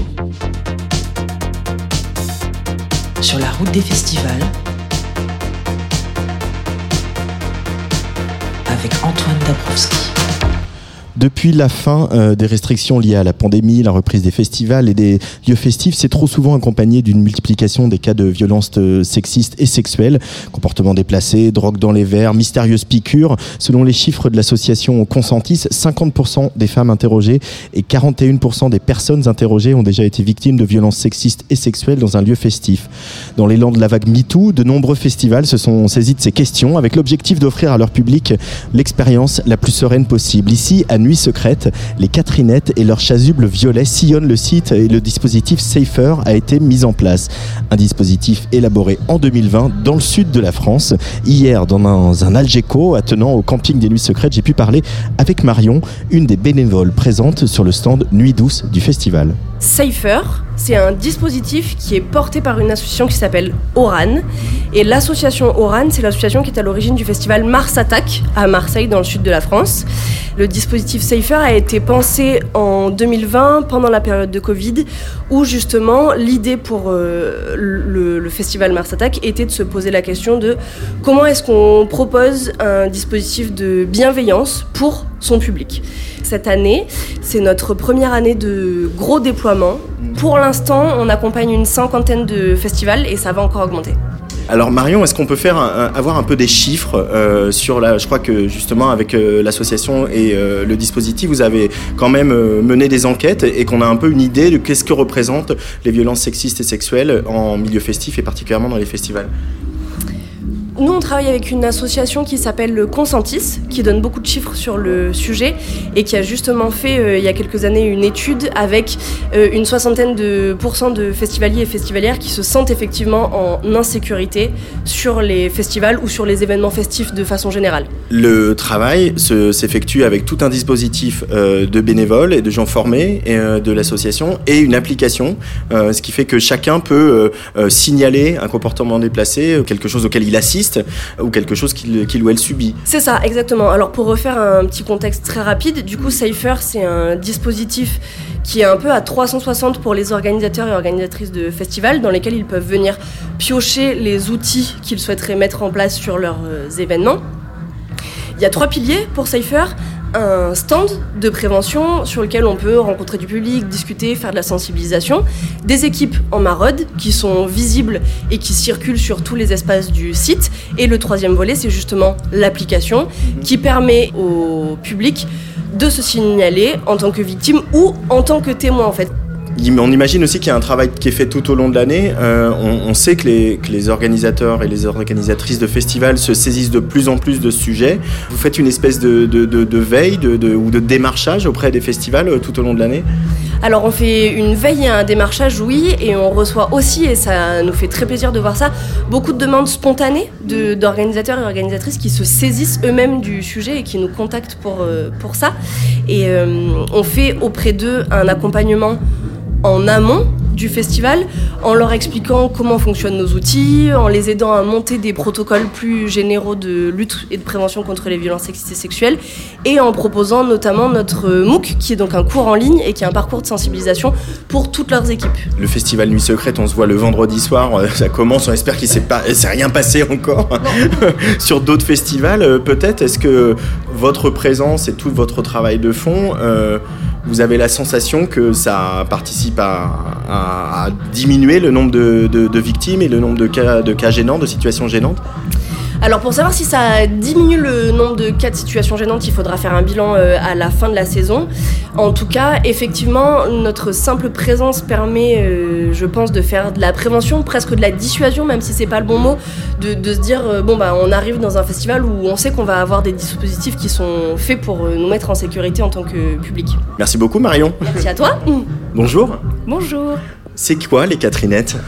Sur la route des festivals. Avec Antoine Dabrowski. Depuis la fin euh, des restrictions liées à la pandémie, la reprise des festivals et des lieux festifs, c'est trop souvent accompagné d'une multiplication des cas de violences euh, sexistes et sexuelles, comportements déplacés, drogue dans les verres, mystérieuses piqûres. Selon les chiffres de l'association Consentis, 50% des femmes interrogées et 41% des personnes interrogées ont déjà été victimes de violences sexistes et sexuelles dans un lieu festif. Dans l'élan de la vague MeToo, de nombreux festivals se sont saisis de ces questions avec l'objectif d'offrir à leur public l'expérience la plus sereine possible. Ici, à Secrète, les Catherinettes et leur chasuble violet sillonnent le site et le dispositif Safer a été mis en place. Un dispositif élaboré en 2020 dans le sud de la France. Hier, dans un, un Algeco attenant au camping des Nuits Secrètes, j'ai pu parler avec Marion, une des bénévoles présentes sur le stand Nuit Douce du festival. Safer, c'est un dispositif qui est porté par une association qui s'appelle ORAN. Et l'association ORAN, c'est l'association qui est à l'origine du festival Mars Attack à Marseille, dans le sud de la France. Le dispositif Safer a été pensé en 2020, pendant la période de Covid, où justement l'idée pour euh, le, le festival Mars Attack était de se poser la question de comment est-ce qu'on propose un dispositif de bienveillance pour son public. Cette année, c'est notre première année de gros déploiement. Pour l'instant, on accompagne une cinquantaine de festivals et ça va encore augmenter. Alors Marion, est-ce qu'on peut faire avoir un peu des chiffres euh, sur la Je crois que justement avec euh, l'association et euh, le dispositif, vous avez quand même mené des enquêtes et qu'on a un peu une idée de qu'est-ce que représentent les violences sexistes et sexuelles en milieu festif et particulièrement dans les festivals? Nous, on travaille avec une association qui s'appelle le Consentis, qui donne beaucoup de chiffres sur le sujet et qui a justement fait, euh, il y a quelques années, une étude avec euh, une soixantaine de pourcents de festivaliers et festivalières qui se sentent effectivement en insécurité sur les festivals ou sur les événements festifs de façon générale. Le travail se- s'effectue avec tout un dispositif euh, de bénévoles et de gens formés de l'association et une application, ce qui fait que chacun peut signaler un comportement déplacé, quelque chose auquel il assiste ou quelque chose qu'il ou elle subit. C'est ça, exactement. Alors pour refaire un petit contexte très rapide, du coup Safer c'est un dispositif qui est un peu à 360 pour les organisateurs et organisatrices de festivals dans lesquels ils peuvent venir piocher les outils qu'ils souhaiteraient mettre en place sur leurs euh, événements. Il y a trois piliers pour Safer. Un stand de prévention sur lequel on peut rencontrer du public, discuter, faire de la sensibilisation. Des équipes en maraude qui sont visibles et qui circulent sur tous les espaces du site. Et le troisième volet, c'est justement l'application qui permet au public de se signaler en tant que victime ou en tant que témoin en fait. On imagine aussi qu'il y a un travail qui est fait tout au long de l'année. Euh, on, sait que les, organisateurs et les organisatrices de festivals se saisissent de plus en plus de sujets. Vous faites une espèce de, veille ou de démarchage auprès des festivals euh, tout au long de l'année? Alors on fait une veille et un démarchage, oui, et on reçoit aussi, et ça nous fait très plaisir de voir ça, beaucoup de demandes spontanées d'organisateurs et organisatrices qui se saisissent eux-mêmes du sujet et qui nous contactent pour, euh, pour ça. Et on fait auprès d'eux un accompagnement en amont du festival en leur expliquant comment fonctionnent nos outils, en les aidant à monter des protocoles plus généraux de lutte et de prévention contre les violences sexistes et sexuelles et en proposant notamment notre MOOC qui est donc un cours en ligne et qui est un parcours de sensibilisation pour toutes leurs équipes. Le festival Nuit Secrète, on se voit le vendredi soir, euh, ça commence, on espère qu'il ne s'est rien passé encore sur d'autres festivals euh, peut-être. Est-ce que votre présence et tout votre travail de fond euh, vous avez la sensation que ça participe à, diminuer le nombre de, victimes et le nombre de cas, de cas gênants, de situations gênantes alors pour savoir si ça diminue le nombre de cas de situations gênantes, il faudra faire un bilan euh, à la fin de la saison. En tout cas, effectivement, notre simple présence permet, euh, je pense, de faire de la prévention, presque de la dissuasion, même si c'est pas le bon mot, de, se dire euh, bon bah on arrive dans un festival où on sait qu'on va avoir des dispositifs qui sont faits pour nous mettre en sécurité en tant que public. Merci beaucoup Marion. Merci à toi. Bonjour. Bonjour. C'est quoi les Catherinettes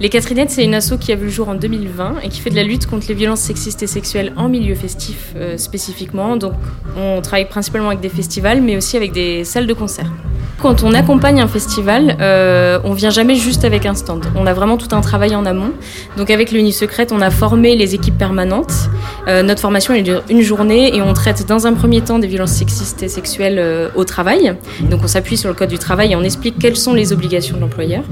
Les Catherinettes, c'est une asso qui a vu le jour en 2020 et qui fait de la lutte contre les violences sexistes et sexuelles en milieu festif euh, spécifiquement. Donc on travaille principalement avec des festivals mais aussi avec des salles de concert. Quand on accompagne un festival, euh, on vient jamais juste avec un stand. On a vraiment tout un travail en amont. Donc avec l'Uni Secrète, on a formé les équipes permanentes. Euh, notre formation elle dure une journée et on traite dans un premier temps des violences sexistes et sexuelles euh, au travail. Donc on s'appuie sur le code du travail et on explique quelles sont les obligations de l'employeur.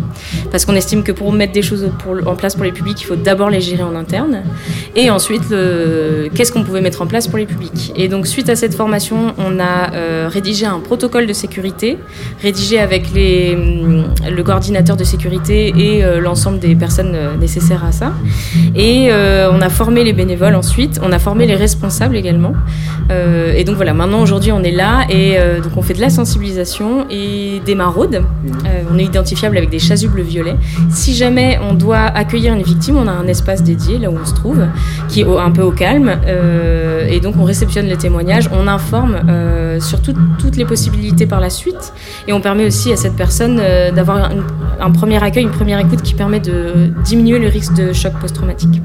Parce qu'on estime que pour mettre des choses en place pour les publics, il faut d'abord les gérer en interne. Et ensuite, qu'est-ce qu'on pouvait mettre en place pour les publics. Et donc suite à cette formation, on a euh, rédigé un protocole de sécurité rédigé avec le coordinateur de sécurité et euh, l'ensemble des personnes euh, nécessaires à ça. Et euh, on a formé les bénévoles ensuite, on a formé les responsables également. et donc voilà, maintenant aujourd'hui on est là et donc on fait de la sensibilisation et des maraudes. on est identifiable avec des chasubles violets. Si jamais on doit accueillir une victime, on a un espace dédié là où on se trouve, qui est un peu au calme. et donc on réceptionne les témoignages, on informe sur toutes les possibilités par la suite. Et on permet aussi à cette personne euh, d'avoir un, premier accueil, une première écoute qui permet de diminuer le risque de choc post-traumatique.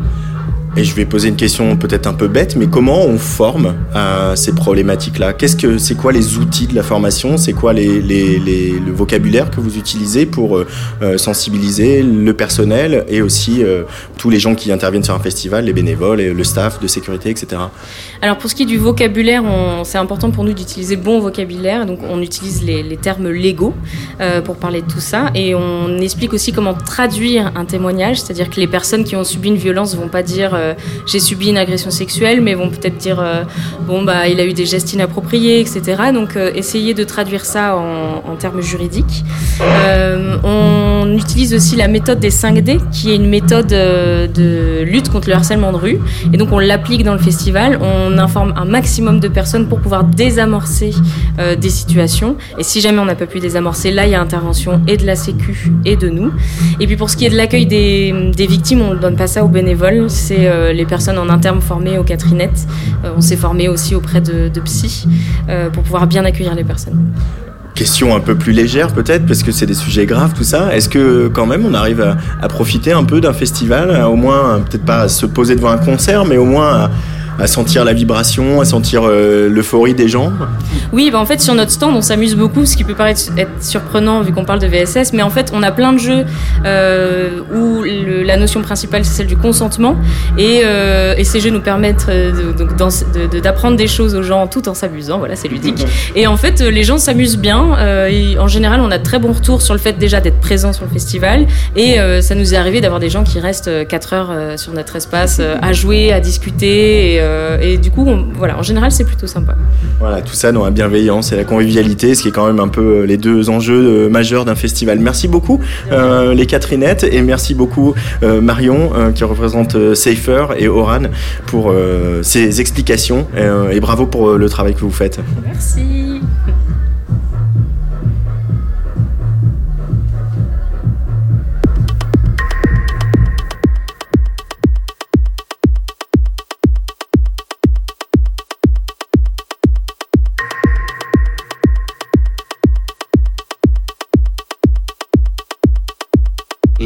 Et je vais poser une question peut-être un peu bête, mais comment on forme à ces problématiques-là? Qu'est-ce que c'est quoi les outils de la formation? C'est quoi le vocabulaire que vous utilisez pour euh, euh, sensibiliser le personnel et aussi euh, tous les gens qui interviennent sur un festival, les bénévoles, et le staff de sécurité, etc. Alors pour ce qui est du vocabulaire, c'est important pour nous d'utiliser bon vocabulaire. Donc on utilise les, termes légaux pour parler de tout ça et on explique aussi comment traduire un témoignage, c'est-à-dire que les personnes qui ont subi une violence vont pas dire euh, j'ai subi une agression sexuelle, mais vont peut-être dire euh, bon bah il a eu des gestes inappropriés, etc. Donc euh, essayer de traduire ça en, termes juridiques. on utilise aussi la méthode des 5D, qui est une méthode de lutte contre le harcèlement de rue, et donc on l'applique dans le festival. On informe un maximum de personnes pour pouvoir désamorcer des situations. Et si jamais on n'a pas pu désamorcer, là il y a intervention et de la Sécu et de nous. Et puis pour ce qui est de l'accueil des, des victimes, on ne donne pas ça aux bénévoles. C'est euh, les personnes en interne formées aux Catherinettes. Euh, on s'est formé aussi auprès de, psy euh, pour pouvoir bien accueillir les personnes question un peu plus légère peut-être parce que c'est des sujets graves tout ça. Est-ce que quand même on arrive à, à profiter un peu d'un festival, au moins peut-être pas à se poser devant un concert, mais au moins à, à sentir la vibration, à sentir euh, l'euphorie des gens. Oui, bah en fait sur notre stand on s'amuse beaucoup, ce qui peut paraître être surprenant vu qu'on parle de VSS, mais en fait on a plein de jeux euh, où la notion principale c'est celle du consentement. Et, euh, ces jeux nous permettent d'apprendre des choses aux gens tout en s'amusant, voilà c'est ludique. Et en fait les gens s'amusent bien, et en général on a de très bons retours sur le fait déjà d'être présent sur le festival. Et ça nous est arrivé d'avoir des gens qui restent 4 heures sur notre espace à jouer, à discuter euh, et du coup, voilà, en général, c'est plutôt sympa. Voilà, tout ça dans la bienveillance et la convivialité, ce qui est quand même un peu euh, les deux enjeux euh, majeurs d'un festival. Merci beaucoup, les Catherinettes, et merci beaucoup, Marion, qui représente Safer et Oran, pour ces explications. et bravo pour le travail que vous faites. Merci.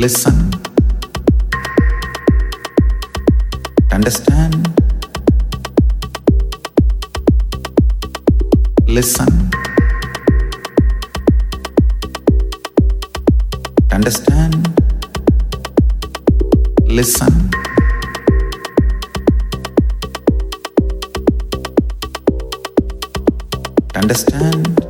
Listen. Understand? Listen. Understand? Listen. Understand?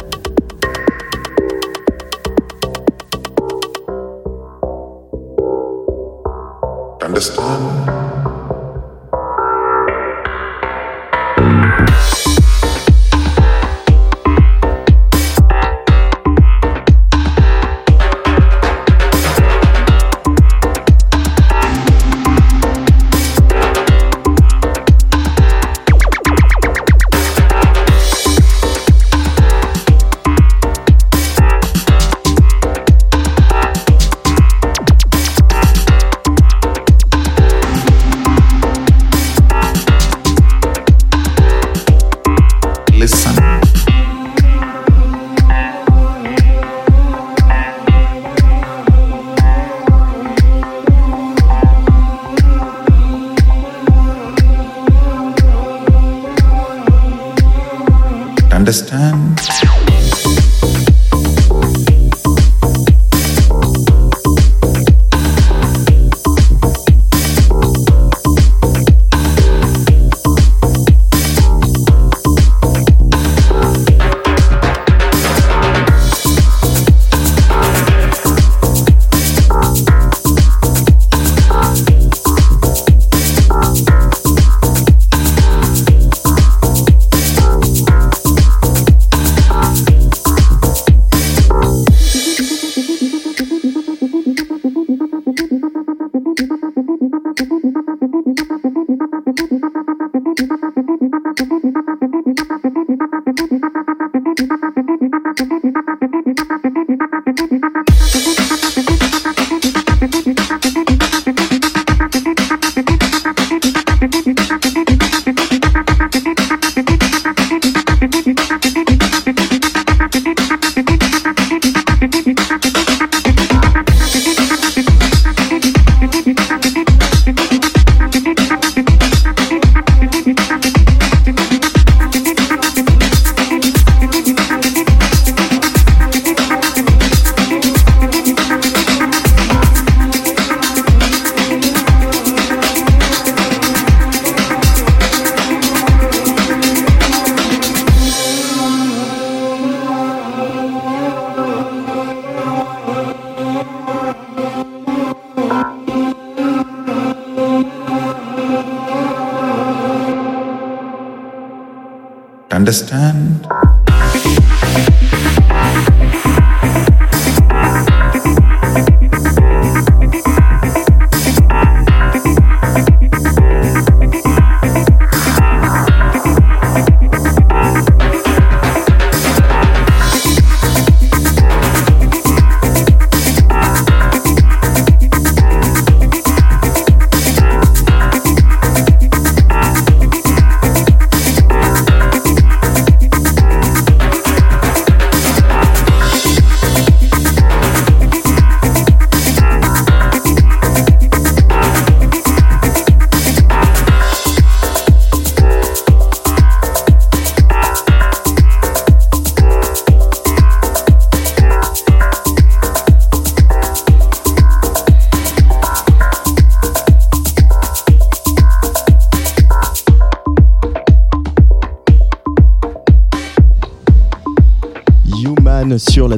Understand?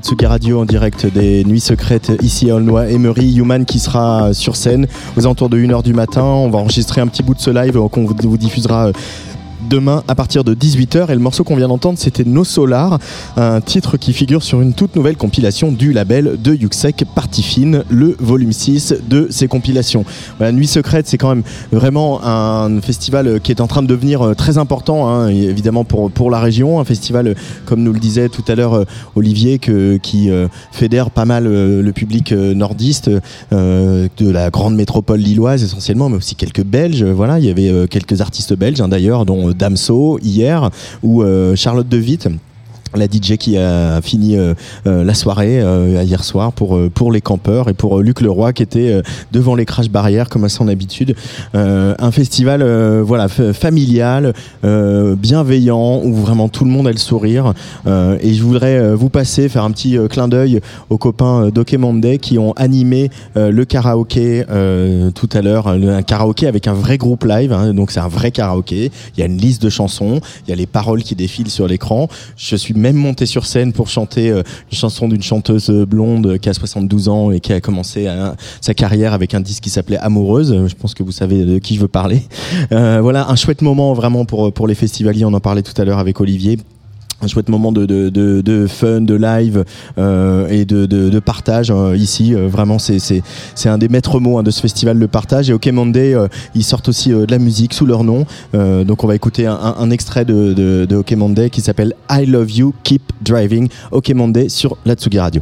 Tsugi Radio en direct des Nuits Secrètes ici à Aulnoy Emery. Human qui sera sur scène aux alentours de 1h du matin. On va enregistrer un petit bout de ce live qu'on vous diffusera euh, demain à partir de 18h. Et le morceau qu'on vient d'entendre, c'était No Solar, un titre qui figure sur une toute nouvelle compilation du label de Yuxek Party Fine, le volume 6 de ces compilations. Voilà, Nuit Secrète, c'est quand même vraiment un festival qui est en train de devenir euh, très important, hein, évidemment pour, pour la région. Un festival, euh, comme nous le disait tout à l'heure euh, Olivier, que, qui fédère pas mal le public nordiste de la grande métropole lilloise essentiellement, mais aussi quelques Belges. Voilà, il y avait quelques artistes belges hein, d'ailleurs, dont Damso hier ou euh, Charlotte De Witt. La DJ qui a fini euh, euh, la soirée euh, hier soir pour pour les campeurs et pour Luc Leroy qui était devant les crash barrières comme à son habitude. Un festival voilà familial bienveillant où vraiment tout le monde a le sourire. Et je voudrais vous passer faire un petit clin d'œil aux copains euh, d'Ok Monday qui ont animé le karaoké tout à l'heure. Un karaoké avec un vrai groupe live hein, donc c'est un vrai karaoké. Il y a une liste de chansons il y a les paroles qui défilent sur l'écran. Je suis même monté sur scène pour chanter euh, une chanson d'une chanteuse blonde euh, qui a 72 ans et qui a commencé sa carrière avec un disque qui s'appelait Amoureuse. Euh, Je pense que vous savez de qui je veux parler. Euh, voilà, un chouette moment vraiment pour, pour les festivaliers. On en parlait tout à l'heure avec Olivier un chouette moment de, de, de, de fun, de live euh, et de, de, de partage euh, ici. Euh, vraiment, c'est un des maîtres mots hein, de ce festival, le partage. Et OK Monday, ils sortent aussi de la musique sous leur nom. Donc, on va écouter un, extrait de, de, de OK qui s'appelle I Love You, Keep Driving. OK sur la Tsugi Radio.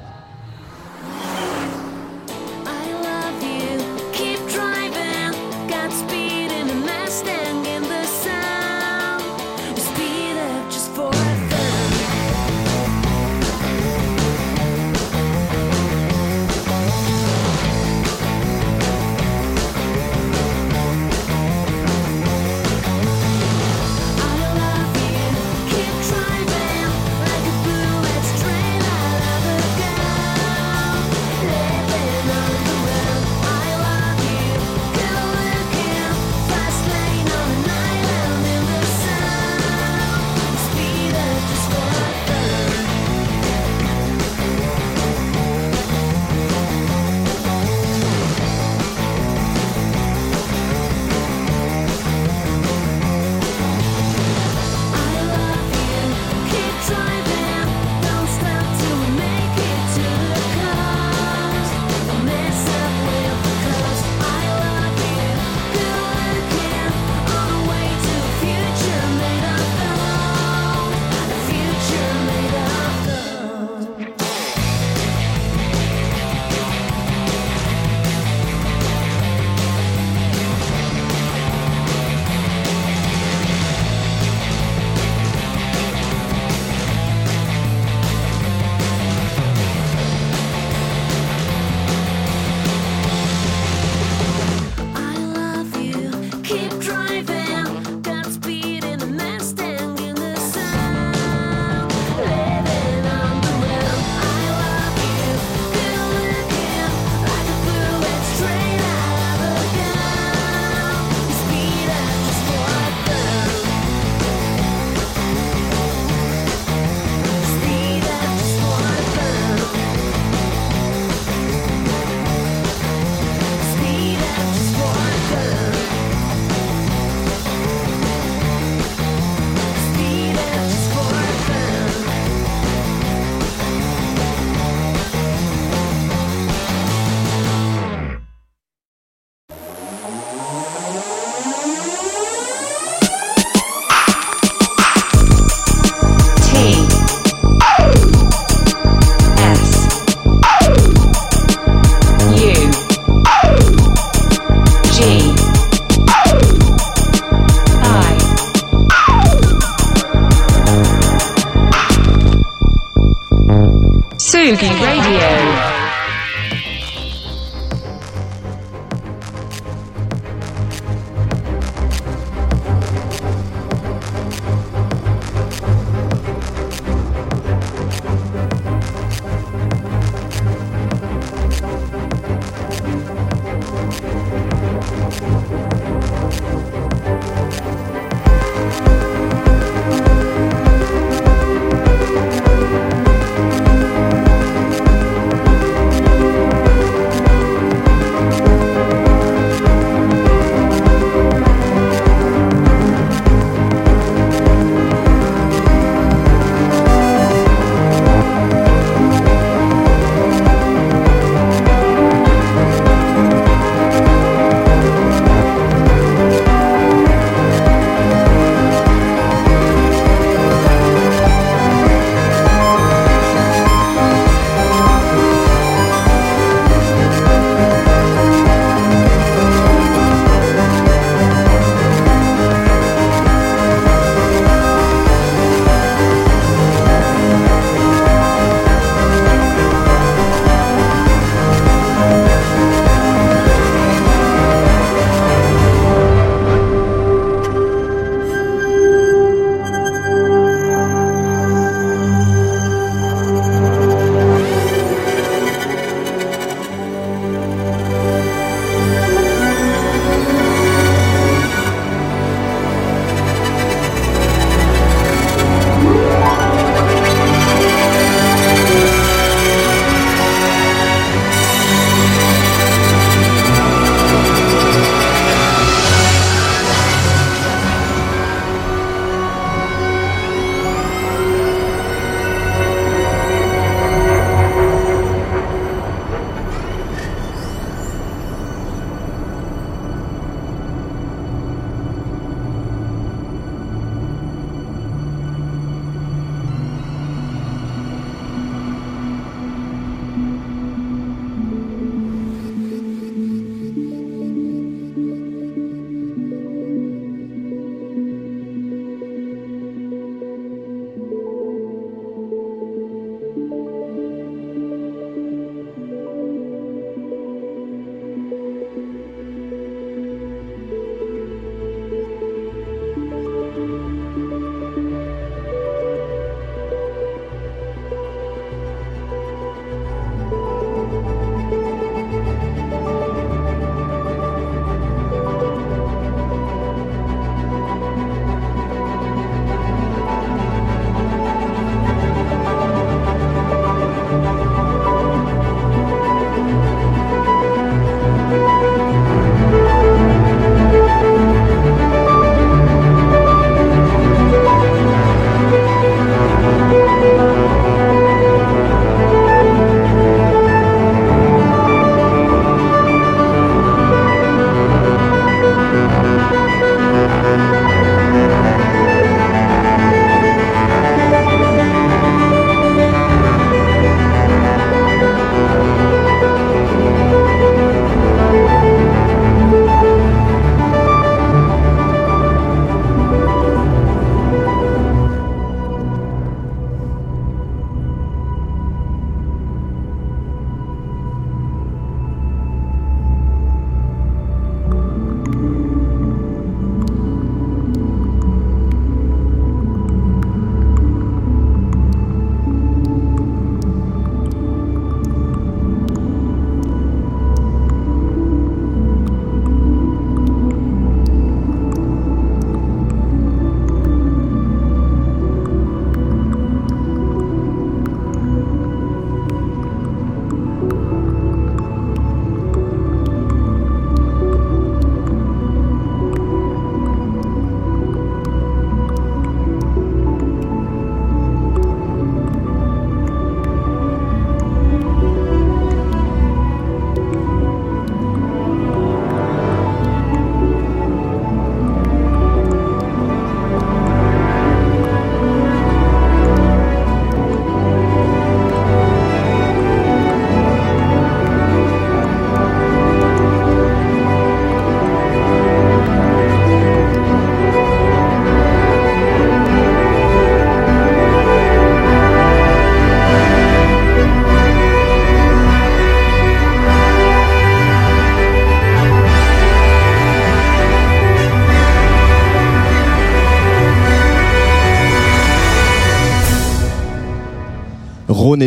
Sugi Radio.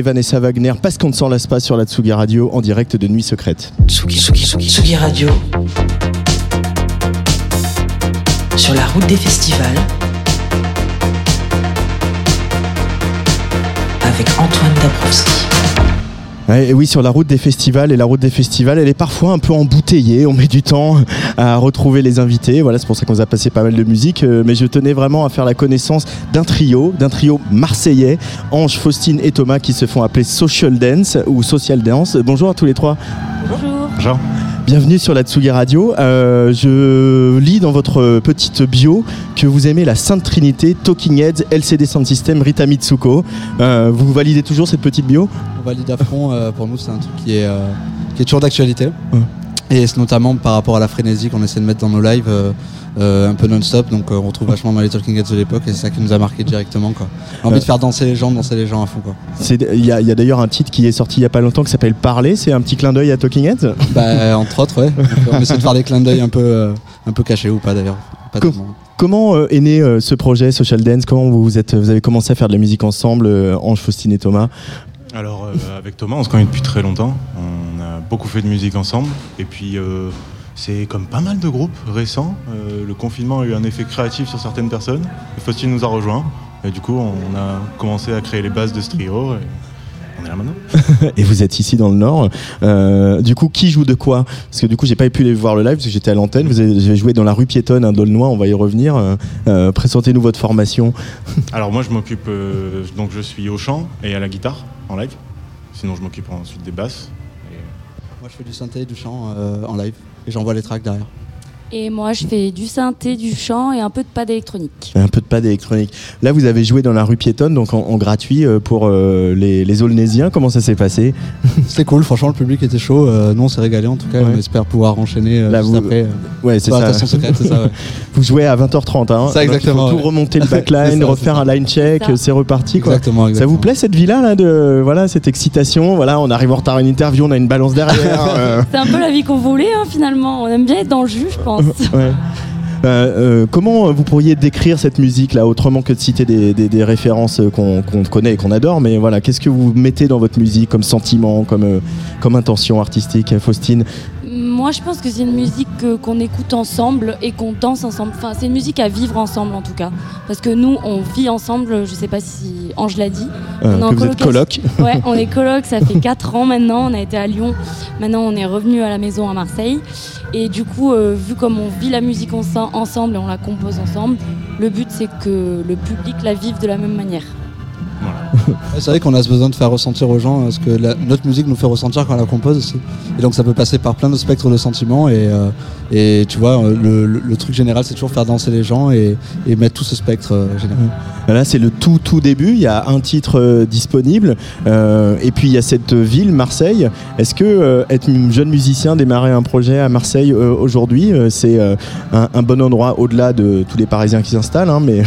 Vanessa Wagner, parce qu'on ne s'en lasse pas sur la Tsugi Radio en direct de Nuit Secrète. Tsugi, Tsugi, Tsugi, Tsugi Radio. Sur la route des festivals. Avec Antoine Dabrowski. Et oui, sur la route des festivals, et la route des festivals, elle est parfois un peu embouteillée. On met du temps à retrouver les invités. Voilà, c'est pour ça qu'on nous a passé pas mal de musique. Euh, mais je tenais vraiment à faire la connaissance d'un trio, d'un trio marseillais, Ange, Faustine et Thomas, qui se font appeler Social Dance ou Social Dance. Bonjour à tous les trois. Bonjour. Bonjour. Bienvenue sur la Tsugi Radio. Euh, je lis dans votre petite bio que vous aimez la Sainte Trinité, Talking Heads, LCD Sound System, Rita Mitsuko. Euh, vous validez toujours cette petite bio? On valide à fond. euh, pour nous, c'est un truc qui est, qui est toujours d'actualité. Et c'est notamment par rapport à la frénésie qu'on essaie de mettre dans nos lives, un peu non-stop. Donc euh, on retrouve vachement dans les Talking Heads de l'époque et c'est ça qui nous a marqué directement. Quoi. Envie Euh. de faire danser les gens, danser les gens à fond. Il y a, il y a d'ailleurs un titre qui est sorti il y a pas longtemps qui s'appelle Parler. C'est un petit clin d'œil à Talking Heads? Bah, entre autres, ouais. On essaie de faire des clins d'œil un peu, euh, un peu cachés ou pas d'ailleurs. Comment euh, est né euh, ce projet Social Dance? Comment vous, vous êtes, vous avez commencé à faire de la musique ensemble, euh, Ange, Faustine et Thomas? Alors euh, avec Thomas, on se connaît depuis très longtemps. On a beaucoup fait de musique ensemble. Et puis euh, c'est comme pas mal de groupes récents. euh, le confinement a eu un effet créatif sur certaines personnes. Faustine nous a rejoints. Et du coup, on a commencé à créer les bases de ce trio. Et on est là maintenant. et vous êtes ici dans le Nord. Euh, du coup, qui joue de quoi? Parce que du coup, j'ai pas pu les voir le live parce que j'étais à l'antenne. Vous avez, joué dans la rue piétonne, un Dolnois. On va y revenir. Euh, Présentez-nous votre formation. Alors moi, je m'occupe. euh, donc je suis au chant et à la guitare en live. Sinon, je m'occupe ensuite des basses. Moi, je fais du synthé et du chant euh, en live et j'envoie les tracks derrière. Et moi, je fais du synthé, du chant et un peu de pad électronique. Un peu de pad électronique. Là, vous avez joué dans la rue piétonne, donc en, en gratuit euh, pour euh, les, les Aulnésiens. Comment ça s'est passé? C'était cool, franchement, le public était chaud. Euh, nous, on s'est régalé en tout cas. Ouais. On espère pouvoir enchaîner euh, Là, juste vous- après. euh, Ouais, c'est ça. la station secrète, c'est ça. ouais. Vous jouez à 20h30. Hein. Ça, Donc, exactement, Il faut tout ouais. remonter le C'est backline, ça, refaire c'est un line check, C'est c'est reparti. Quoi. Exactement, Ça vous plaît cette vie-là, là, de voilà, cette excitation? Voilà, on arrive en retard à une interview, on a une balance derrière. euh, C'est un peu la vie qu'on voulait, hein, finalement. On aime bien être dans le jus, je pense. Euh, euh, comment vous pourriez décrire cette musique là autrement que de citer des, références qu'on connaît et qu'on adore mais voilà qu'est-ce que vous mettez dans votre musique comme sentiment comme euh, intention artistique Faustine? Moi, je pense que c'est une musique que- qu'on écoute ensemble et qu'on danse ensemble. Enfin, c'est une musique à vivre ensemble, en tout cas. Parce que nous, on vit ensemble. Je sais pas si Ange l'a dit. Euh, On est en vous êtes coloc. Ouais, on est coloc. Ça fait 4 ans maintenant. On a été à Lyon. Maintenant, on est revenu à la maison à Marseille. Et du coup, euh, vu comme on vit la musique ense- ensemble et on la compose ensemble, le but, c'est que le public la vive de la même manière. C'est vrai qu'on a ce besoin de faire ressentir aux gens euh, ce que notre musique nous fait ressentir quand on la compose aussi. Et donc ça peut passer par plein de spectres de sentiments. Et, euh, tu vois, euh, le, truc général, c'est toujours faire danser les gens et, et mettre tout ce spectre général. Là, c'est le tout tout début. Il y a un titre euh, disponible, euh, et puis il y a cette ville, Marseille. Est-ce que euh, être un jeune musicien, démarrer un projet à Marseille aujourd'hui, c'est un, bon endroit au-delà de tous les Parisiens qui s'installent, hein, mais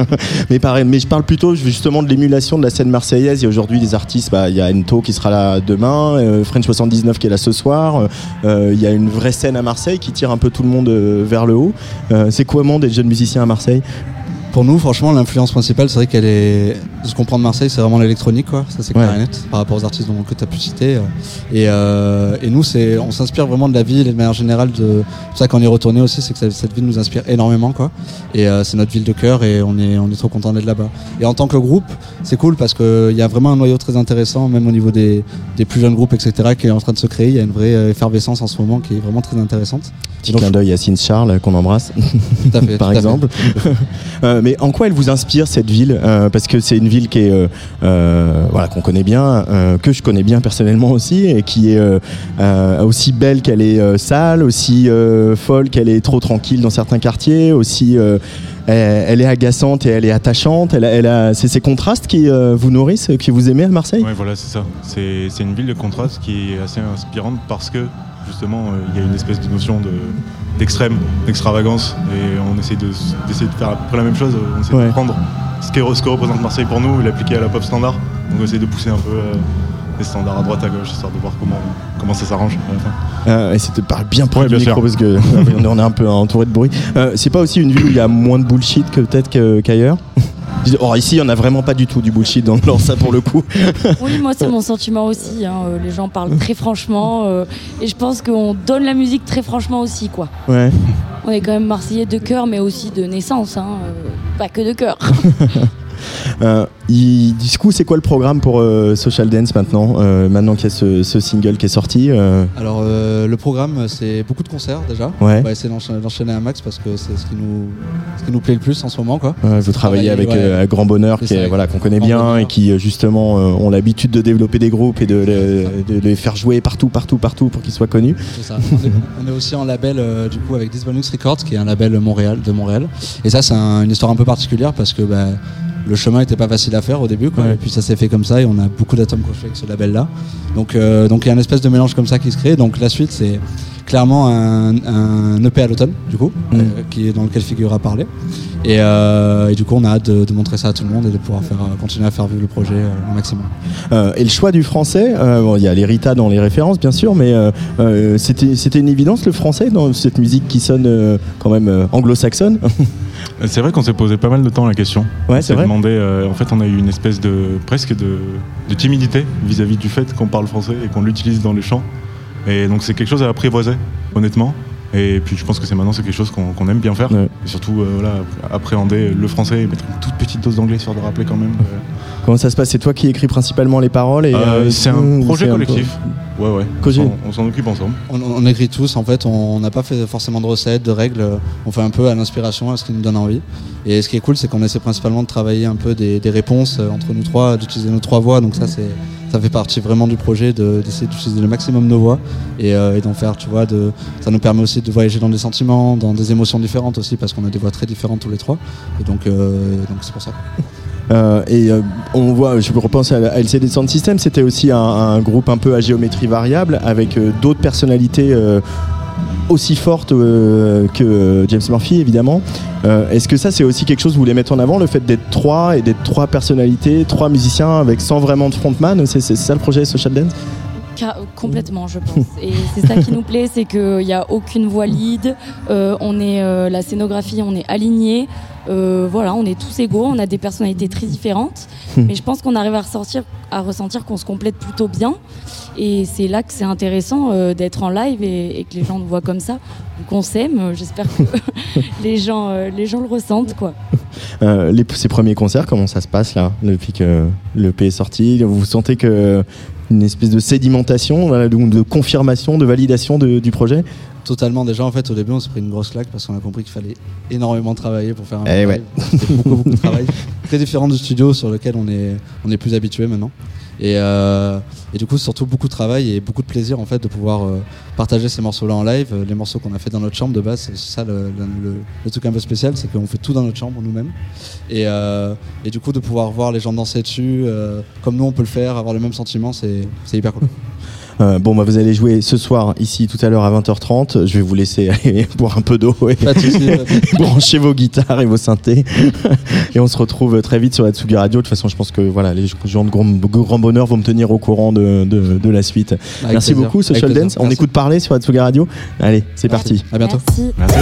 mais. Mais je parle plutôt justement de l'émulation de la scène marseillaise. Il y a aujourd'hui des artistes. bah, il y a Ento qui sera là demain, French 79 qui est là ce soir. Il y a une vraie scène à Marseille qui tire un peu tout le monde vers le haut. C'est comment d'être jeune musicien à Marseille? Pour nous, franchement, l'influence principale, c'est vrai qu'elle est. Ce qu'on prend de Marseille, c'est vraiment l'électronique, quoi. Ça, c'est clair et net, par rapport aux artistes dont, que tu as pu citer. euh. Et, euh, et nous, c'est, on s'inspire vraiment de la ville et de manière générale. De... C'est pour ça qu'on est retourné aussi, c'est que ça- cette ville nous inspire énormément, quoi. Et euh, c'est notre ville de cœur et on est, on est trop content d'être là-bas. Et en tant que groupe, c'est cool parce qu'il y a vraiment un noyau très intéressant, même au niveau des, des plus jeunes groupes, etc., qui est en train de se créer. Il y a une vraie euh, effervescence en ce moment qui est vraiment très intéressante. Petit clin d'œil à Cine Charles qu'on embrasse, Tout à fait, par exemple. Euh, mais en quoi elle vous inspire cette ville Euh, Parce que c'est une ville qui est euh, euh, voilà qu'on connaît bien, que je connais bien personnellement aussi, et qui est aussi belle qu'elle est sale, aussi folle qu'elle est trop tranquille dans certains quartiers, aussi elle, est agaçante et elle est attachante. Elle a, c'est ces contrastes qui vous nourrissent, qui vous aimez à Marseille? Ouais, voilà, c'est ça. C'est une ville de contraste qui est assez inspirante parce que justement, euh, il y a une espèce de notion de d'extrême, d'extravagance, et on essaie de d'essayer de faire à peu près la même chose. On essaie Ouais. de prendre ce que, ce que représente Marseille pour nous et l'appliquer à la pop standard. Donc on essaie de pousser un peu euh, les standards à droite à gauche, histoire de voir comment comment ça s'arrange à la fin. Euh, et c'était parle bien près Ouais, du bien micro parce que on est un peu entouré de bruit. Euh, c'est pas aussi une ville où il y a moins de bullshit que peut-être qu'ailleurs? Or ici, il y en a vraiment pas du tout du bullshit dans, dans ça pour le coup. Oui, moi c'est mon sentiment aussi. hein. Euh, Les gens parlent très franchement euh, et je pense qu'on donne la musique très franchement aussi, quoi. Ouais. On est quand même marseillais de cœur, mais aussi de naissance, hein, euh, pas que de cœur. Euh, il- du coup, c'est quoi le programme pour euh, Social Dance maintenant Euh, Maintenant qu'il y a ce, ce single qui est sorti Alors le programme c'est beaucoup de concerts déjà. Ouais. On va essayer d'enchaîner un max parce que c'est ce qui nous ce qui nous plaît le plus en ce moment quoi. Vous travaillez avec ouais. Grand Bonheur, qui est, voilà, qu'on connaît bien Bonheur. et qui justement ont l'habitude de développer des groupes et de, le- de les faire jouer partout, partout, partout pour qu'ils soient connus. C'est ça. On est, on est aussi en label du coup avec Disbonux Records qui est un label Montréal de Montréal. Et ça c'est un- une histoire un peu particulière parce que bah, le chemin était pas facile à faire au début quoi. Ouais. Et puis ça s'est fait comme ça et on a beaucoup d'atomes crochés avec ce label là. Donc euh, donc il y a une espèce de mélange comme ça qui se crée. Donc la suite c'est clairement un, un EP à l'automne du coup Mm. euh, qui est dans lequel figurera parler. Et, euh, et du coup on a hâte de, de montrer ça à tout le monde et de pouvoir faire continuer à faire vivre le projet au maximum. Et le choix du français, bon, il y a les Rita dans les références bien sûr, mais c'était c'était une évidence le français dans cette musique qui sonne quand même anglo-saxonne? C'est vrai qu'on s'est posé pas mal de temps la question. Ouais, c'est vrai. demandé, euh, en fait, on a eu une espèce de presque de, de timidité vis-à-vis du fait qu'on parle français et qu'on l'utilise dans les chants. Et donc c'est quelque chose à apprivoiser, honnêtement. Et puis je pense que c'est maintenant c'est quelque chose qu'on aime bien faire. Ouais. Et surtout euh, voilà, appréhender le français et mettre une toute petite dose d'anglais sur de rappeler quand même. euh. Comment ça se passe? C'est toi qui écris principalement les paroles et Euh, euh, c'est un projet collectif. Ouais ouais. On Cogé. s'en- On s'en occupe ensemble. On, on écrit tous, en fait, on n'a pas fait forcément de recettes, de règles, on fait un peu à l'inspiration, à ce qui nous donne envie. Et ce qui est cool, c'est qu'on essaie principalement de travailler un peu des, des réponses entre nous trois, d'utiliser nos trois voix, donc ça, c'est, ça fait partie vraiment du projet de- d'essayer d'utiliser le maximum nos voix et, euh, et d'en faire, tu vois, de, ça nous permet aussi de voyager dans des sentiments, dans des émotions différentes aussi, parce qu'on a des voix très différentes tous les trois. Et donc, euh, donc c'est pour ça. Euh, et on voit, je repense à, à LCD Sound System, c'était aussi un, groupe un peu à géométrie variable avec d'autres personnalités aussi fortes euh, que euh, James Murphy évidemment. Euh, Est-ce que ça c'est aussi quelque chose que vous voulez mettre en avant, le fait d'être trois et d'être trois personnalités, trois musiciens avec sans vraiment de frontman C'est c'est ça le projet Social Dance? Ca- Complètement, je pense. Et c'est ça qui nous plaît, c'est qu'il n'y a aucune voix lead. euh, on est euh, la scénographie, on est aligné. Euh, voilà, on est tous égaux, on a des personnalités très différentes. Hmm. Mais je pense qu'on arrive à ressortir, à ressentir qu'on se complète plutôt bien. Et c'est là que c'est intéressant euh, d'être en live et, et que les gens nous voient comme ça. Donc on s'aime. euh, J'espère que les gens, euh, les gens le ressentent, quoi. Les, ces premiers concerts, comment ça se passe là depuis que le P est sorti? Vous sentez que une espèce de sédimentation, de, de confirmation, de validation de- du projet? Totalement. Déjà, en fait, au début, on s'est pris une grosse claque parce qu'on a compris qu'il fallait énormément travailler pour faire un Eh ouais. C'était beaucoup, beaucoup de travail. Très différent du studio sur lequel on est, on est plus habitué maintenant. Et, euh, et du coup, surtout beaucoup de travail et beaucoup de plaisir en fait de pouvoir euh, partager ces morceaux-là en live. Les morceaux qu'on a fait dans notre chambre de base, c'est ça le, le- le- le truc un peu spécial, c'est qu'on fait tout dans notre chambre nous-mêmes. Et, euh, et du coup, de pouvoir voir les gens danser dessus, euh, comme nous on peut le faire, avoir le même sentiment, c'est c'est hyper cool. Euh, bon, bah, vous allez jouer ce soir ici tout à l'heure à 20h30. Je vais vous laisser aller boire un peu d'eau et Pas de soucis, pas de soucis. brancher vos guitares et vos synthés. et on se retrouve très vite sur la Tsugi Radio. De toute façon, je pense que voilà, les gens de grand, grand bonheur vont me tenir au courant de, de- de la suite. Merci plaisir. beaucoup, Social Avec plaisir. Dance. On Merci. écoute parler sur la Tsugi Radio. Allez, c'est parti. À bientôt. Merci.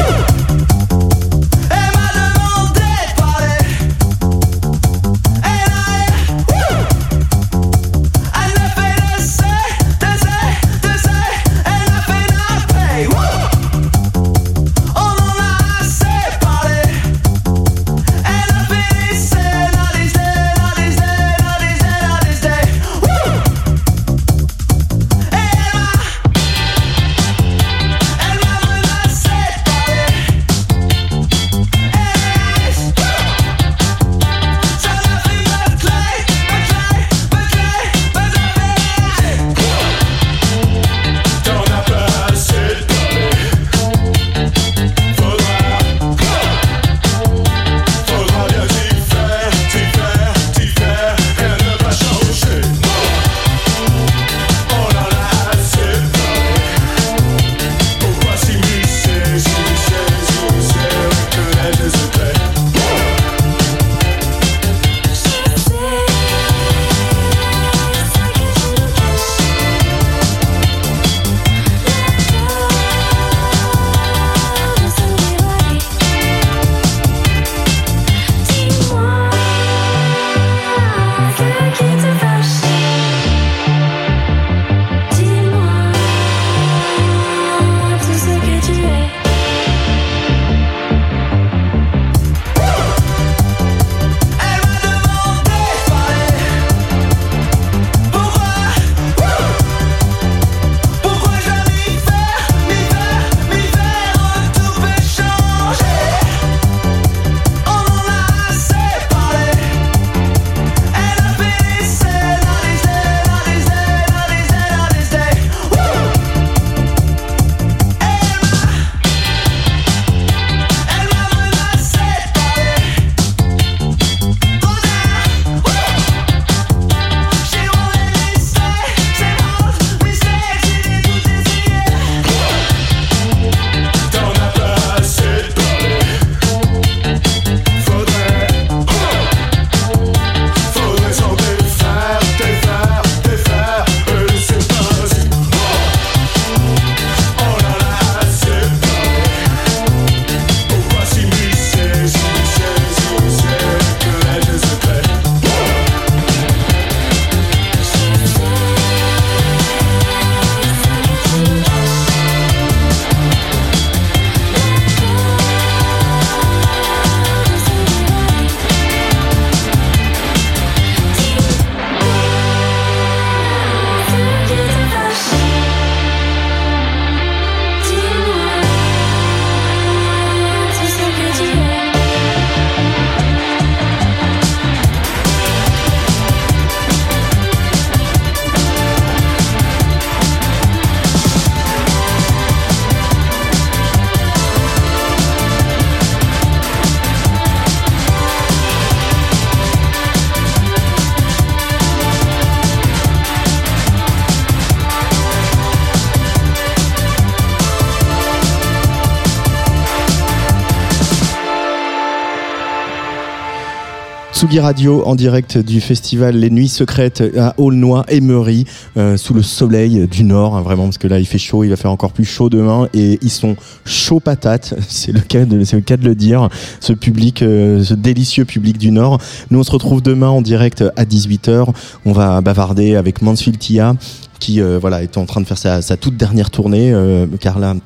Tsugi Radio en direct du festival Les Nuits Secrètes à Aulnoy-Emery, euh, sous le soleil du Nord, hein, vraiment, parce que là il fait chaud, il va faire encore plus chaud demain, et ils sont chauds patates, c'est le cas de, le dire, ce public, euh, ce délicieux public du Nord. Nous on se retrouve demain en direct à 18h, on va bavarder avec Mansfield Tia, qui euh, voilà est en train de faire sa, toute dernière tournée, car là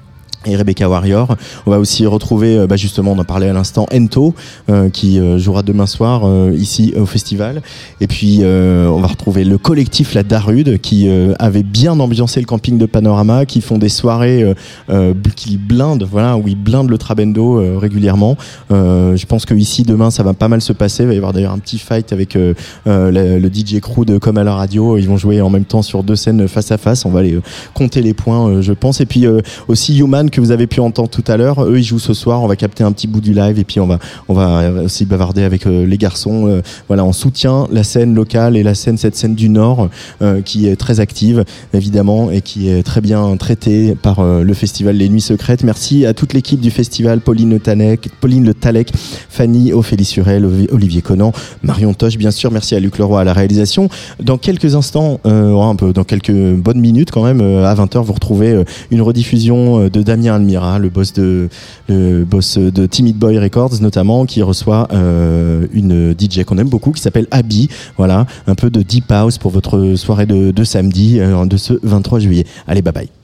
et Rebecca Warrior. On va aussi retrouver, euh, bah justement, on en parlait à l'instant, Ento, euh, qui euh, jouera demain soir ici au festival. Et puis, on va retrouver le collectif La Darude, qui avait bien ambiancé le camping de Panorama, qui font des soirées qui blindent, voilà, où ils blindent le Trabendo régulièrement. Je pense que ici demain, ça va pas mal se passer. Il va y avoir d'ailleurs un petit fight avec le, DJ crew de Comme à la radio. Ils vont jouer en même temps sur deux scènes face à face. On va aller compter les points, je pense. Et puis aussi Human que vous avez pu entendre tout à l'heure. Eux, ils jouent ce soir. On va capter un petit bout du live et puis on va on va aussi bavarder avec euh, les garçons. Euh, voilà, on soutient la scène locale et la scène cette scène du Nord euh, qui est très active évidemment et qui est très bien traitée par euh, le festival Les Nuits Secrètes. Merci à toute l'équipe du festival, Pauline Le Talec, Pauline Le Talec, Fanny Ophélie Surel, Olivier Conan, Marion Toche, bien sûr. Merci à Luc Leroy à la réalisation. Dans quelques instants, euh, dans quelques bonnes minutes quand même, euh, à 20h, vous retrouvez euh, une rediffusion euh, de Damien Almira, le boss de boss de Timid Boy Records notamment, qui reçoit euh, une DJ qu'on aime beaucoup, qui s'appelle Abby. Voilà, un peu de deep house pour votre soirée de, de samedi, euh, de ce 23 juillet. Allez, bye bye.